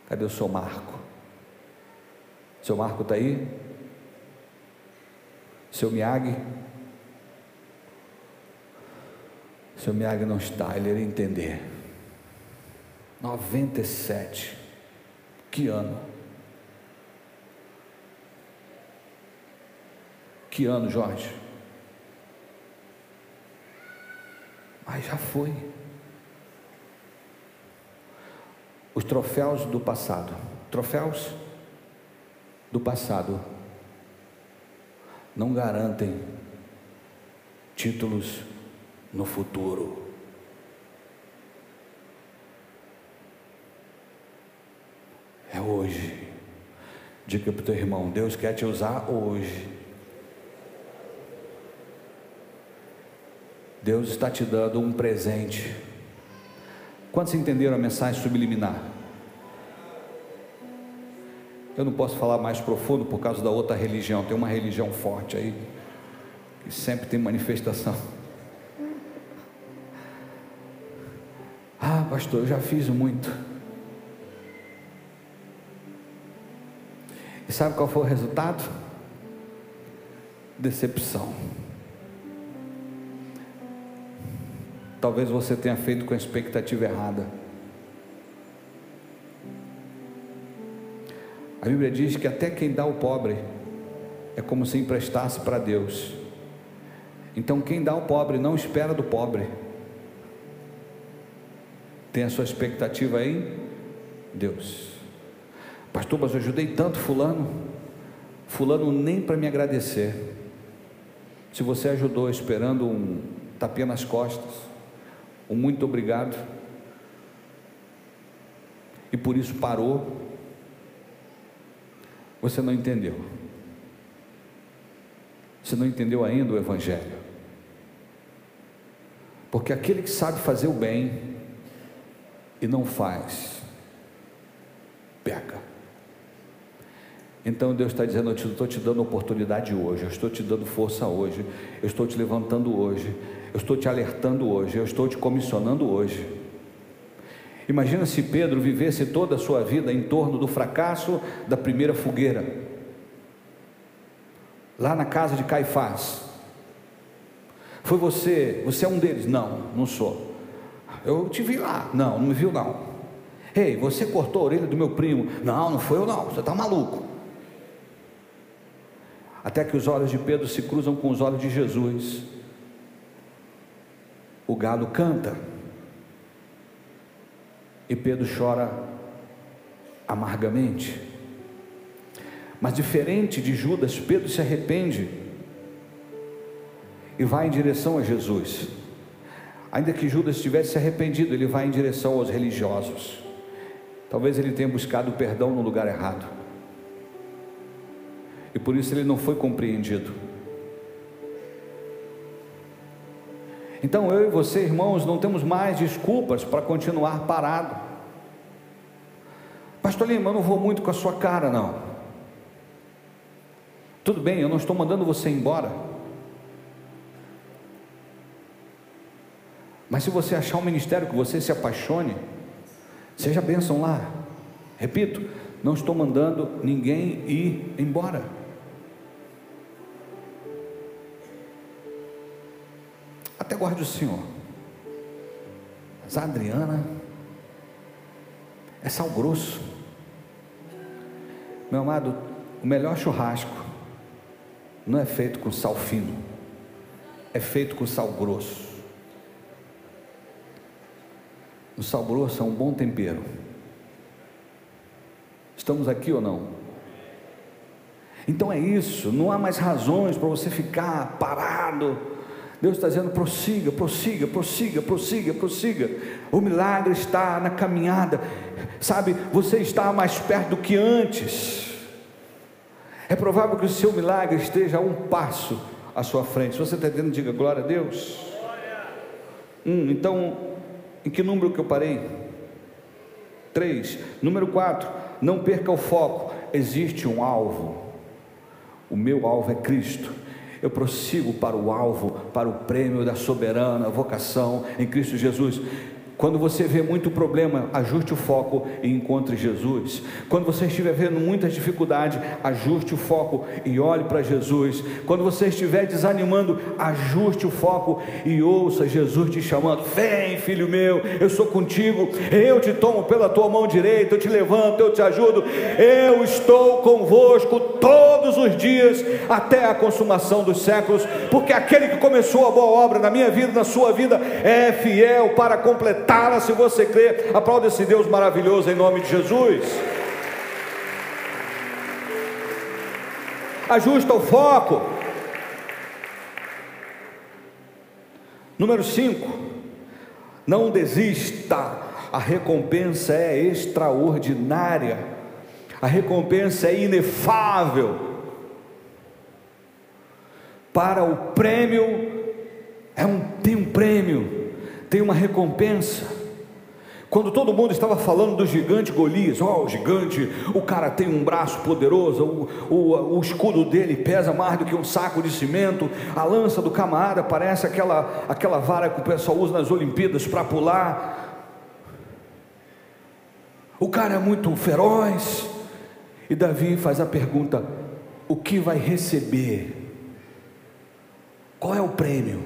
Cadê o seu Marco? Seu Marco está aí? Seu Miyagi? Seu Miyagi não está, ele iria entender. 97. Que ano? Que ano, Jorge? Mas já foi. Os troféus do passado. Troféus do passado não garantem títulos no futuro. É hoje. Diga para o teu irmão: Deus quer te usar hoje. Deus está te dando um presente. Quantos entenderam a mensagem subliminar? Eu não posso falar mais profundo por causa da outra religião. Tem uma religião forte aí, que sempre tem manifestação. Ah, pastor, eu já fiz muito. E sabe qual foi o resultado? Decepção. Talvez você tenha feito com a expectativa errada. A Bíblia diz que até quem dá ao pobre é como se emprestasse para Deus. Então, quem dá ao pobre não espera do pobre, tem a sua expectativa em Deus. Pastor, mas eu ajudei tanto Fulano, Fulano nem para me agradecer. Se você ajudou esperando um tapinha nas costas, um muito obrigado, e por isso parou, você não entendeu. Você não entendeu ainda o Evangelho. Porque aquele que sabe fazer o bem e não faz, peca. Então Deus está dizendo: Eu estou te dando oportunidade hoje, eu estou te dando força hoje, eu estou te levantando hoje, eu estou te alertando hoje, eu estou te comissionando hoje. Imagina se Pedro vivesse toda a sua vida em torno do fracasso da primeira fogueira, lá na casa de Caifás. Foi você, você é um deles? Não, não sou. Eu te vi lá. Não, não me viu não. Ei, você cortou a orelha do meu primo? Não, não foi eu não, você está maluco. Até que os olhos de Pedro se cruzam com os olhos de Jesus. O galo canta e Pedro chora amargamente. Mas diferente de Judas, Pedro se arrepende e vai em direção a Jesus. Ainda que Judas tivesse se arrependido, ele vai em direção aos religiosos. Talvez ele tenha buscado perdão no lugar errado. E por isso ele não foi compreendido. Então eu e você, irmãos, não temos mais desculpas para continuar parado. Pastor Lima, eu não vou muito com a sua cara, não. Tudo bem, eu não estou mandando você embora. Mas se você achar um ministério que você se apaixone, seja bênção lá. Repito, não estou mandando ninguém ir embora. Até guarde o Senhor. Mas a Adriana é sal grosso. Meu amado, o melhor churrasco não é feito com sal fino, é feito com sal grosso. O sal grosso é um bom tempero. Estamos aqui ou não? Então é isso, não há mais razões para você ficar parado Deus está dizendo: prossiga, prossiga, prossiga, prossiga, prossiga. O milagre está na caminhada, sabe? Você está mais perto do que antes. É provável que o seu milagre esteja a um passo à sua frente. Se você está entendendo, diga glória a Deus. Um, então, em que número que eu parei? Três. Número quatro, não perca o foco. Existe um alvo. O meu alvo é Cristo eu prossigo para o alvo, para o prêmio da soberana vocação em Cristo Jesus. Quando você vê muito problema, ajuste o foco e encontre Jesus. Quando você estiver vendo muita dificuldade, ajuste o foco e olhe para Jesus. Quando você estiver desanimando, ajuste o foco e ouça Jesus te chamando: Vem, filho meu, eu sou contigo, eu te tomo pela tua mão direita, eu te levanto, eu te ajudo. Eu estou convosco todos os dias até a consumação dos séculos, porque aquele que começou a boa obra na minha vida, na sua vida, é fiel para completar decretá-la se você crê. Aplauda esse Deus maravilhoso em nome de Jesus. Ajusta o foco. Número 5. Não desista, a recompensa é extraordinária, a recompensa é inefável. Para o prêmio, é um, tem um prêmio, tem uma recompensa. Quando todo mundo estava falando do gigante Golias, ó, oh, o gigante, o cara tem um braço poderoso, o, o, o, escudo dele pesa mais do que um saco de cimento, a lança do camarada parece aquela, aquela vara que o pessoal usa nas Olimpíadas para pular. O cara é muito feroz. E Davi faz a pergunta: o que vai receber? Qual é o prêmio?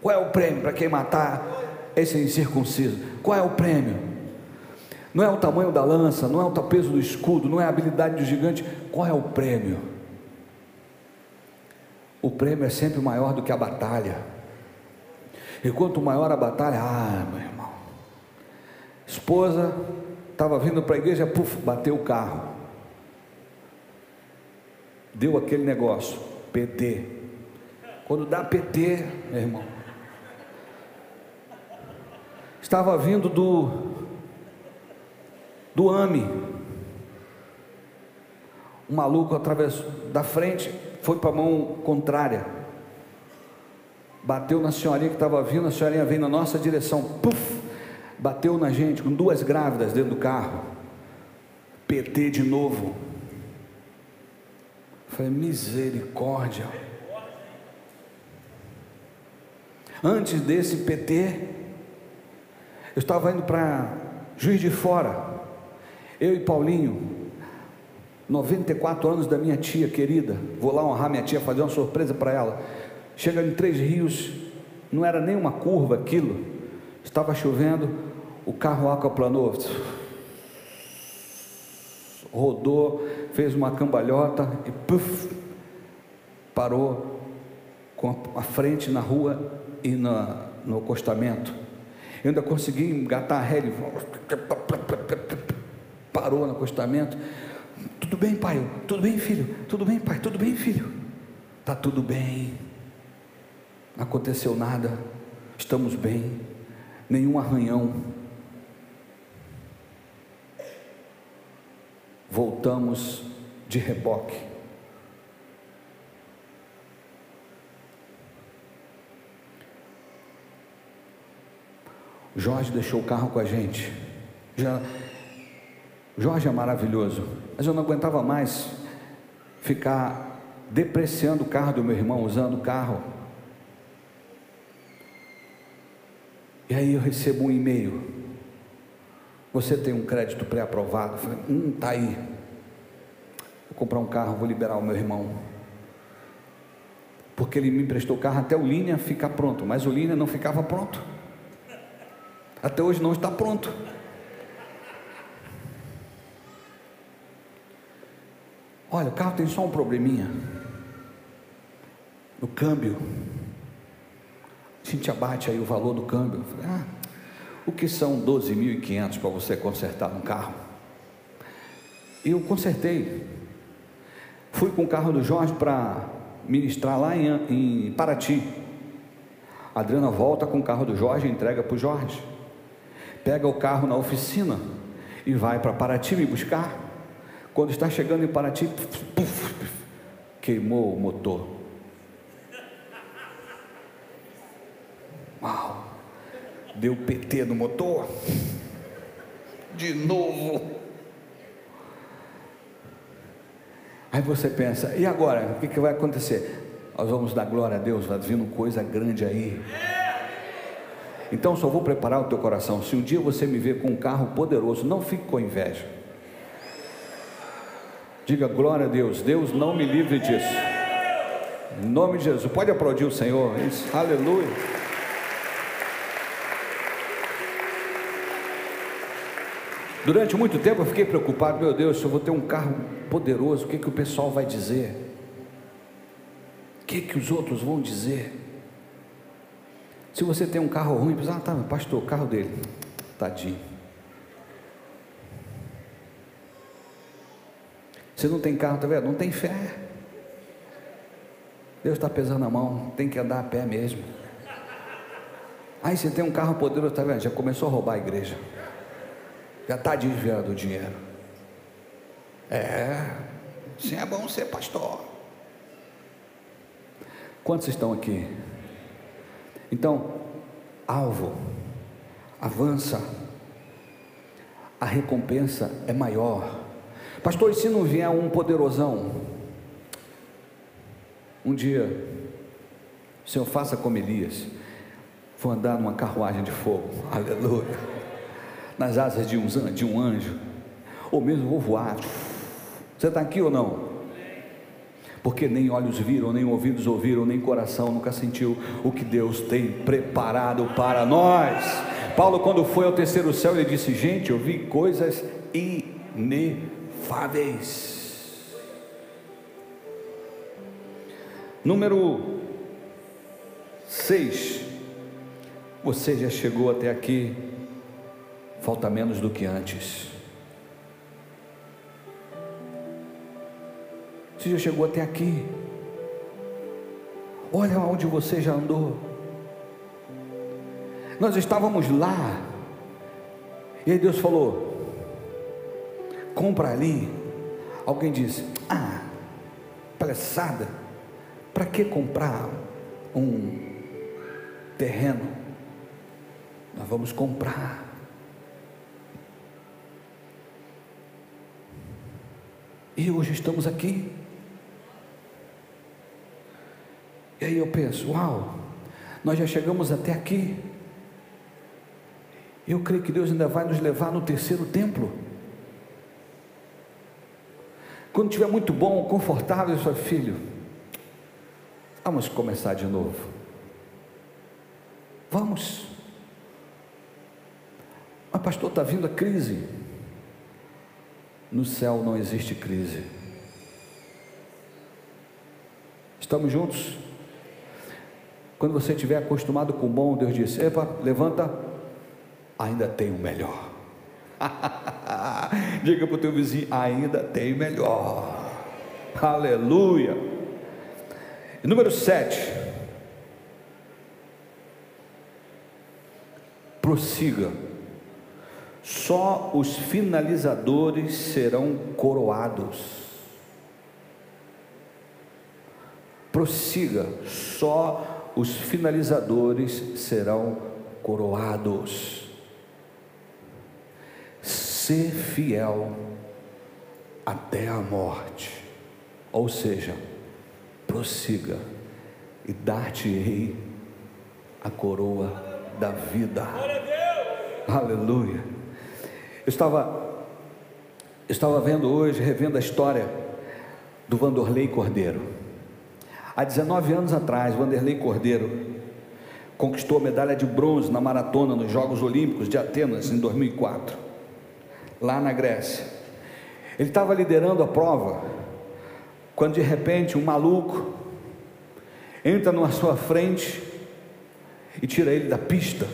Qual é o prêmio para quem matar esse incircunciso. Qual é o prêmio? Não é o tamanho da lança, não é o peso do escudo, não é a habilidade do gigante. Qual é o prêmio? O prêmio é sempre maior do que a batalha. E quanto maior a batalha, ah, meu irmão. Esposa estava vindo para a igreja, puf, bateu o carro. Deu aquele negócio, PT. Quando dá PT, meu irmão, estava vindo do do AME. O maluco através da frente foi para a mão contrária. Bateu na senhorinha que estava vindo, a senhorinha veio na nossa direção. Puf! Bateu na gente com duas grávidas dentro do carro. PT de novo. Falei, misericórdia. Antes desse PT, eu estava indo para Juiz de Fora, eu e Paulinho, 94 anos da minha tia querida, vou lá honrar minha tia, fazer uma surpresa para ela. Chega em Três Rios, não era nem uma curva aquilo, estava chovendo, o carro aquaplanou, rodou, fez uma cambalhota e puff, parou com a frente na rua e na, no acostamento. Eu ainda consegui engatar a ré, parou no acostamento. Tudo bem, pai? Tudo bem, filho? Tudo bem, pai? Tudo bem, filho? Tá tudo bem. Não aconteceu nada. Estamos bem. Nenhum arranhão. Voltamos de reboque. Jorge deixou o carro com a gente. Já, Jorge é maravilhoso, mas eu não aguentava mais ficar depreciando o carro do meu irmão, usando o carro. E aí eu recebo um e-mail. Você tem um crédito pré-aprovado? falei, hum, tá aí. Vou comprar um carro, vou liberar o meu irmão. Porque ele me emprestou o carro até o Linha ficar pronto, mas o Linha não ficava pronto. Até hoje não está pronto. Olha, o carro tem só um probleminha. No câmbio. A gente abate aí o valor do câmbio. Falei, ah, o que são 12.500 para você consertar um carro? Eu consertei. Fui com o carro do Jorge para ministrar lá em, em Paraty. A Adriana volta com o carro do Jorge e entrega para o Jorge pega o carro na oficina e vai para Paraty me buscar. Quando está chegando em Paraty, puf, puf, queimou o motor. Uau! Deu PT no motor. De novo. Aí você pensa, e agora? O que, que vai acontecer? Nós vamos dar glória a Deus, vai vindo coisa grande aí. Então só vou preparar o teu coração. Se um dia você me ver com um carro poderoso, não fique com inveja. Diga glória a Deus. Deus não me livre disso. Em nome de Jesus. Pode aplaudir o Senhor. Isso. Aleluia. Durante muito tempo eu fiquei preocupado, meu Deus, se eu vou ter um carro poderoso, o que, que o pessoal vai dizer? O que, que os outros vão dizer? Se você tem um carro ruim, pensa, ah, tá, pastor, o carro dele, tadinho. Você não tem carro, tá vendo? Não tem fé. Deus está pesando a mão, tem que andar a pé mesmo. Aí você tem um carro poderoso, tá vendo? Já começou a roubar a igreja. Já está desviando o dinheiro. É, sim é bom ser pastor. Quantos estão aqui? Então, alvo, avança, a recompensa é maior. Pastor, e se não vier um poderosão? Um dia, o Senhor faça como Elias, vou andar numa carruagem de fogo, aleluia, nas asas de um, de um anjo, ou mesmo vou voar. Você está aqui ou não? Porque nem olhos viram, nem ouvidos ouviram, nem coração nunca sentiu o que Deus tem preparado para nós. Paulo, quando foi ao terceiro céu, ele disse: Gente, eu vi coisas inefáveis. Número 6. Você já chegou até aqui, falta menos do que antes. Você já chegou até aqui. Olha onde você já andou. Nós estávamos lá. E aí Deus falou: compra ali. Alguém disse: Ah, palhaçada, para que comprar um terreno? Nós vamos comprar. E hoje estamos aqui. E aí eu penso: uau, nós já chegamos até aqui. Eu creio que Deus ainda vai nos levar no terceiro templo. Quando estiver muito bom, confortável, seu filho, vamos começar de novo. Vamos. Mas, pastor, está vindo a crise. No céu não existe crise. Estamos juntos? Quando você estiver acostumado com o bom, Deus diz: Epa, levanta, ainda tem o melhor. Diga para o teu vizinho: ainda tem melhor. Aleluia. Número 7. Prossiga. Só os finalizadores serão coroados. Prossiga. Só os finalizadores serão coroados. Ser fiel até a morte, ou seja, prossiga e dar-te-ei a coroa da vida. Aleluia. Eu estava, eu estava vendo hoje, revendo a história do Vanderlei Cordeiro. Há 19 anos atrás, Vanderlei Cordeiro conquistou a medalha de bronze na maratona nos Jogos Olímpicos de Atenas em 2004, lá na Grécia. Ele estava liderando a prova quando de repente um maluco entra na sua frente e tira ele da pista.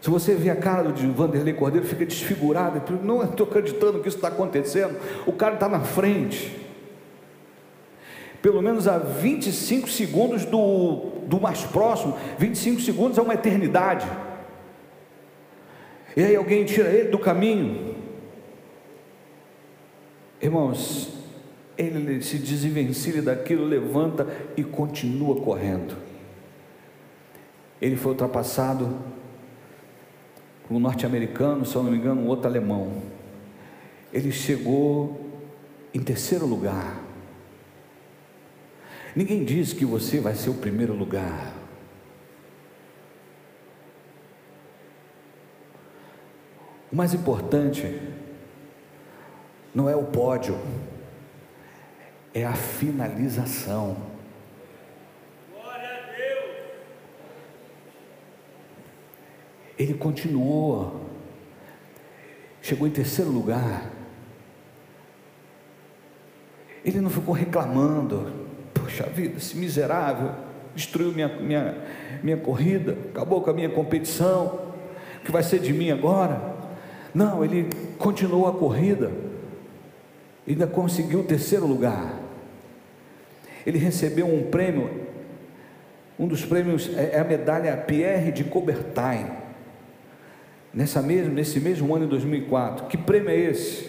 Se você vê a cara de Vanderlei Cordeiro, fica desfigurado. Não estou acreditando que isso está acontecendo. O cara está na frente pelo menos a 25 segundos do, do mais próximo, 25 segundos é uma eternidade. E aí alguém tira ele do caminho. Irmãos, ele se desvencilha daquilo, levanta e continua correndo. Ele foi ultrapassado por um norte-americano, se eu não me engano, um outro alemão. Ele chegou em terceiro lugar. Ninguém diz que você vai ser o primeiro lugar. O mais importante não é o pódio, é a finalização. Glória a Deus. Ele continuou, chegou em terceiro lugar. Ele não ficou reclamando, Poxa vida, esse miserável. destruiu minha, minha, minha corrida, acabou com a minha competição, o que vai ser de mim agora? Não, ele continuou a corrida, ainda conseguiu o terceiro lugar. Ele recebeu um prêmio, um dos prêmios é, é a medalha Pierre de Coubertin, nessa mesmo, nesse mesmo ano de 2004. Que prêmio é esse?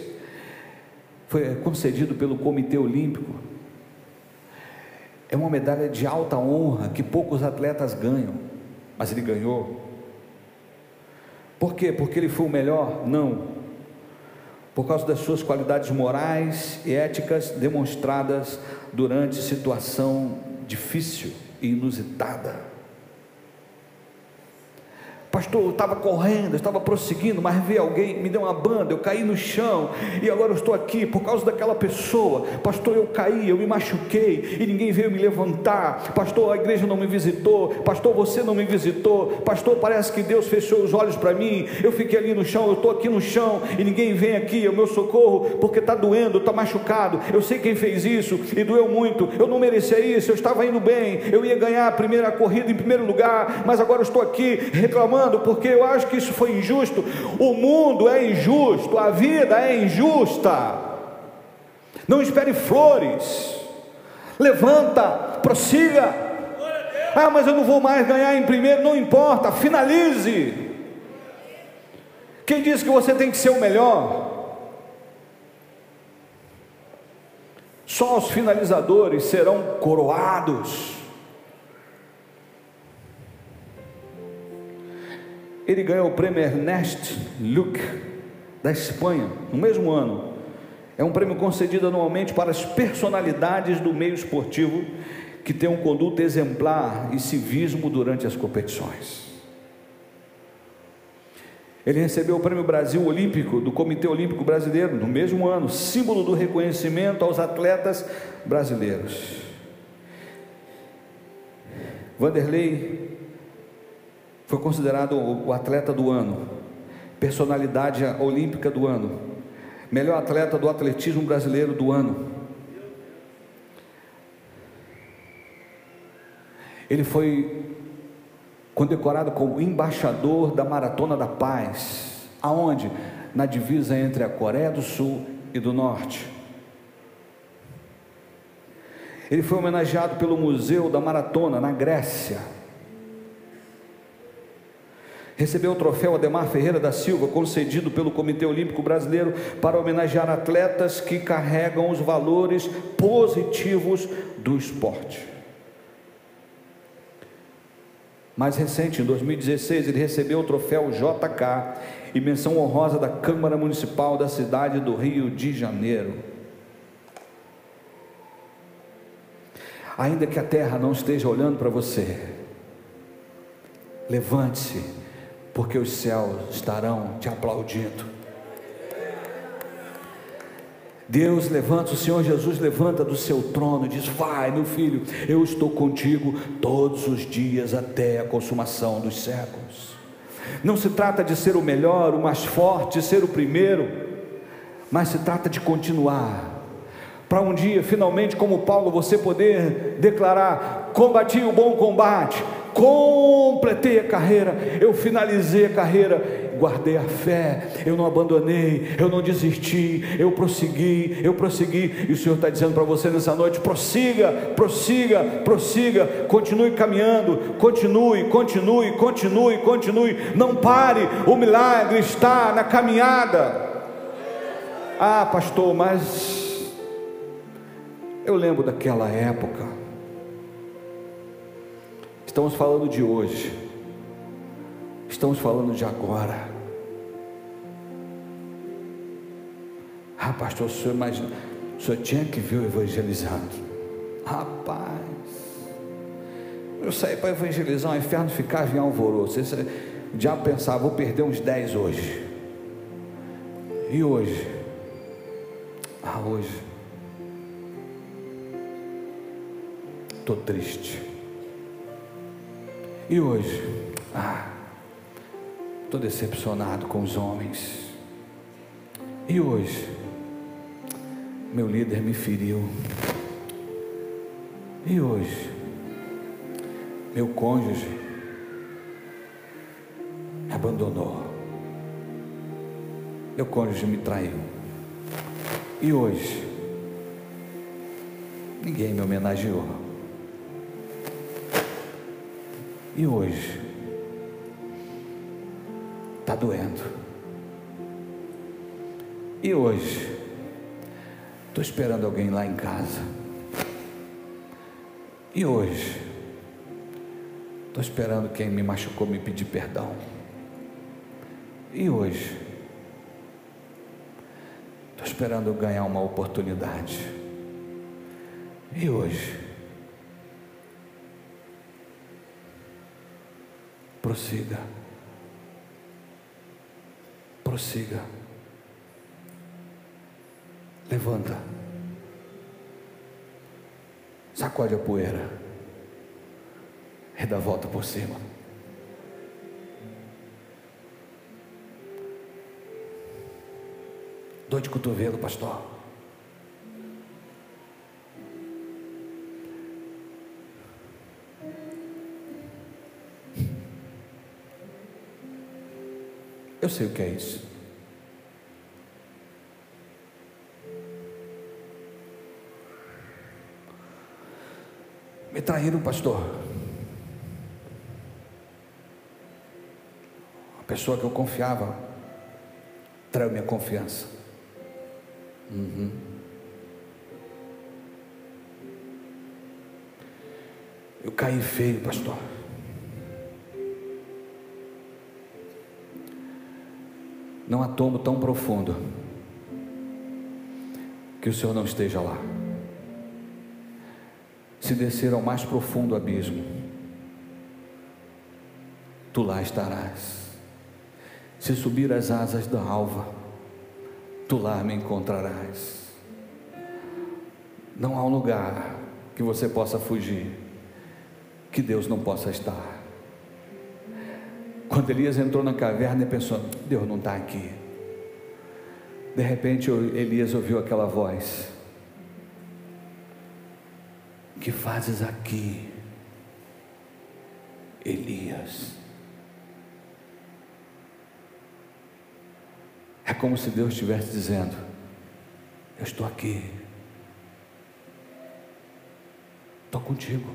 Foi concedido pelo Comitê Olímpico é uma medalha de alta honra que poucos atletas ganham, mas ele ganhou. Por quê? Porque ele foi o melhor? Não. Por causa das suas qualidades morais e éticas demonstradas durante situação difícil e inusitada. Pastor, eu estava correndo, eu estava prosseguindo, mas vi alguém, me deu uma banda, eu caí no chão e agora eu estou aqui por causa daquela pessoa. Pastor, eu caí, eu me machuquei e ninguém veio me levantar. Pastor, a igreja não me visitou. Pastor, você não me visitou. Pastor, parece que Deus fechou os olhos para mim. Eu fiquei ali no chão, eu estou aqui no chão e ninguém vem aqui, é o meu socorro, porque está doendo, está machucado. Eu sei quem fez isso e doeu muito. Eu não merecia isso, eu estava indo bem, eu ia ganhar a primeira corrida em primeiro lugar, mas agora eu estou aqui reclamando porque eu acho que isso foi injusto. O mundo é injusto, a vida é injusta. Não espere flores. Levanta, prossiga. Ah, mas eu não vou mais ganhar em primeiro, não importa, finalize. Quem disse que você tem que ser o melhor? Só os finalizadores serão coroados. Ele ganhou o prêmio Ernest Luc, da Espanha, no mesmo ano. É um prêmio concedido anualmente para as personalidades do meio esportivo que tenham conduta exemplar e civismo durante as competições. Ele recebeu o Prêmio Brasil Olímpico do Comitê Olímpico Brasileiro no mesmo ano, símbolo do reconhecimento aos atletas brasileiros. Vanderlei foi considerado o atleta do ano, personalidade olímpica do ano, melhor atleta do atletismo brasileiro do ano. Ele foi condecorado como embaixador da Maratona da Paz. Aonde? Na divisa entre a Coreia do Sul e do Norte. Ele foi homenageado pelo Museu da Maratona na Grécia recebeu o troféu Ademar Ferreira da Silva, concedido pelo Comitê Olímpico Brasileiro para homenagear atletas que carregam os valores positivos do esporte. Mais recente, em 2016, ele recebeu o troféu JK e menção honrosa da Câmara Municipal da cidade do Rio de Janeiro. Ainda que a terra não esteja olhando para você, levante-se porque os céus estarão te aplaudindo. Deus levanta, o Senhor Jesus levanta do seu trono e diz: Vai, meu filho, eu estou contigo todos os dias até a consumação dos séculos. Não se trata de ser o melhor, o mais forte, ser o primeiro, mas se trata de continuar. Para um dia, finalmente, como Paulo, você poder declarar: Combati o bom combate, completei a carreira, eu finalizei a carreira, guardei a fé, eu não abandonei, eu não desisti, eu prossegui, eu prossegui, e o Senhor está dizendo para você nessa noite: prossiga, prossiga, prossiga, continue caminhando, continue, continue, continue, continue, não pare, o milagre está na caminhada. Ah, pastor, mas eu lembro daquela época Estamos falando de hoje. Estamos falando de agora. Ah, pastor, o senhor imagina, o senhor tinha que ver o evangelizando. Rapaz, eu saí para evangelizar, o inferno ficava em alvoroço. O diabo pensava, vou perder uns 10 hoje. E hoje? Ah, hoje. Estou triste. E hoje? Ah, estou decepcionado com os homens. E hoje? Meu líder me feriu. E hoje? Meu cônjuge me abandonou. Meu cônjuge me traiu. E hoje, ninguém me homenageou. E hoje, está doendo. E hoje, estou esperando alguém lá em casa. E hoje, estou esperando quem me machucou me pedir perdão. E hoje, estou esperando ganhar uma oportunidade. E hoje, prossiga, prossiga, levanta, sacode a poeira e dá a volta por cima. Dor de cotovelo, pastor. Eu sei o que é isso. Me traíram, pastor. A pessoa que eu confiava traiu minha confiança. Uhum. Eu caí feio, pastor. Não há tombo tão profundo que o Senhor não esteja lá. Se descer ao mais profundo abismo, tu lá estarás. Se subir as asas da alva, tu lá me encontrarás. Não há um lugar que você possa fugir, que Deus não possa estar. Quando Elias entrou na caverna e pensou: Deus não está aqui. De repente Elias ouviu aquela voz: Que fazes aqui, Elias? É como se Deus estivesse dizendo: Eu estou aqui, estou contigo.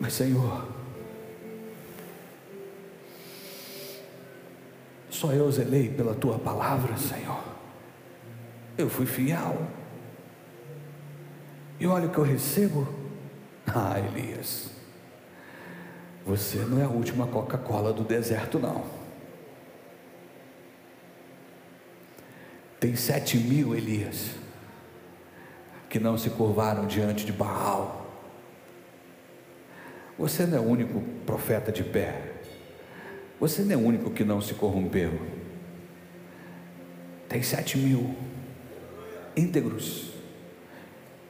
Mas, Senhor, só eu zelei pela tua palavra, Senhor. Eu fui fiel. E olha o que eu recebo. Ah, Elias. Você não é a última Coca-Cola do deserto, não. Tem sete mil Elias que não se curvaram diante de Baal. Você não é o único profeta de pé. Você não é o único que não se corrompeu. Tem sete mil íntegros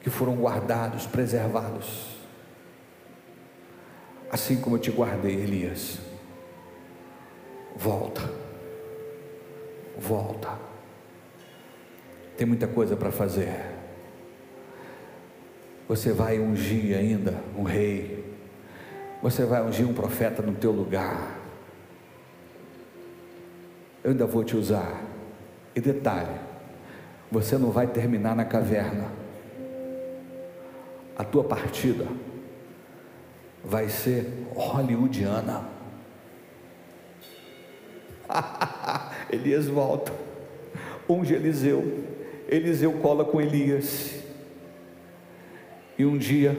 que foram guardados, preservados assim como eu te guardei, Elias. Volta, volta. Tem muita coisa para fazer. Você vai ungir ainda um rei. Você vai ungir um profeta no teu lugar. Eu ainda vou te usar. E detalhe: você não vai terminar na caverna. A tua partida vai ser hollywoodiana. Elias volta, unge Eliseu, Eliseu cola com Elias, e um dia,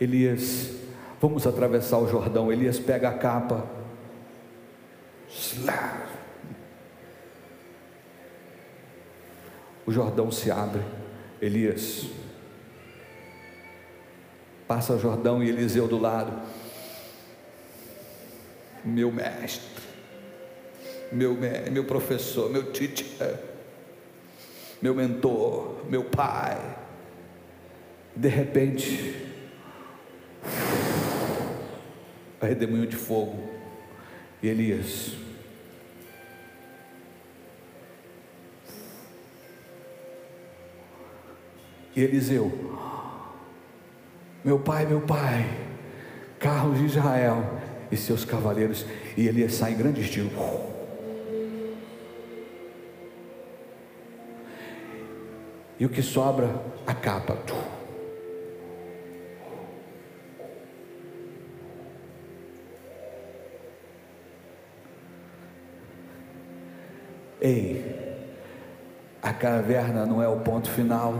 Elias, vamos atravessar o Jordão, Elias pega a capa, o Jordão se abre, Elias Passa o Jordão e Eliseu do lado. Meu mestre, meu, meu professor, meu teacher, meu mentor, meu pai. De repente, a redemoinho de fogo. E Elias E Eliseu, meu pai, meu pai, carros de Israel e seus cavaleiros, e ele sai em grande estilo. E o que sobra, a capa. Ei, a caverna não é o ponto final.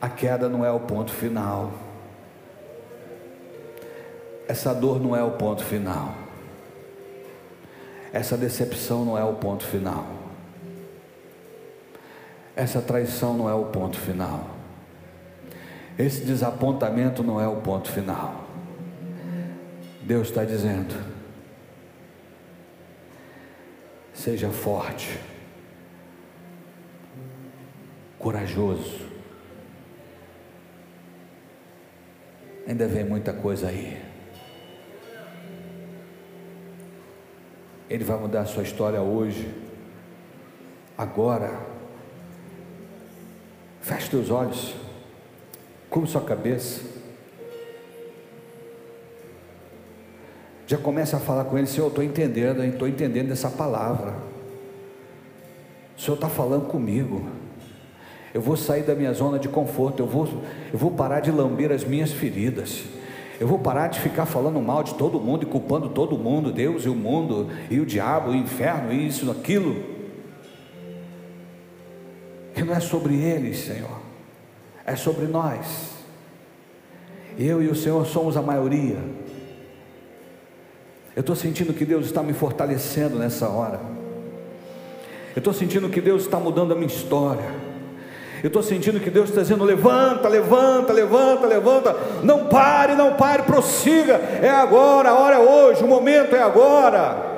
A queda não é o ponto final. Essa dor não é o ponto final. Essa decepção não é o ponto final. Essa traição não é o ponto final. Esse desapontamento não é o ponto final. Deus está dizendo: Seja forte, corajoso. Ainda vem muita coisa aí. Ele vai mudar a sua história hoje, agora. Feche teus olhos, cubra sua cabeça. Já começa a falar com ele, Senhor, eu estou entendendo, estou entendendo essa palavra. O Senhor está falando comigo. Eu vou sair da minha zona de conforto, eu vou, eu vou parar de lamber as minhas feridas. Eu vou parar de ficar falando mal de todo mundo e culpando todo mundo, Deus e o mundo, e o diabo, o inferno, isso, aquilo. Que não é sobre eles, Senhor, é sobre nós. Eu e o Senhor somos a maioria. Eu estou sentindo que Deus está me fortalecendo nessa hora. Eu estou sentindo que Deus está mudando a minha história. Eu estou sentindo que Deus está dizendo: levanta, levanta, levanta, levanta. Não pare, não pare, prossiga. É agora, a hora é hoje, o momento é agora.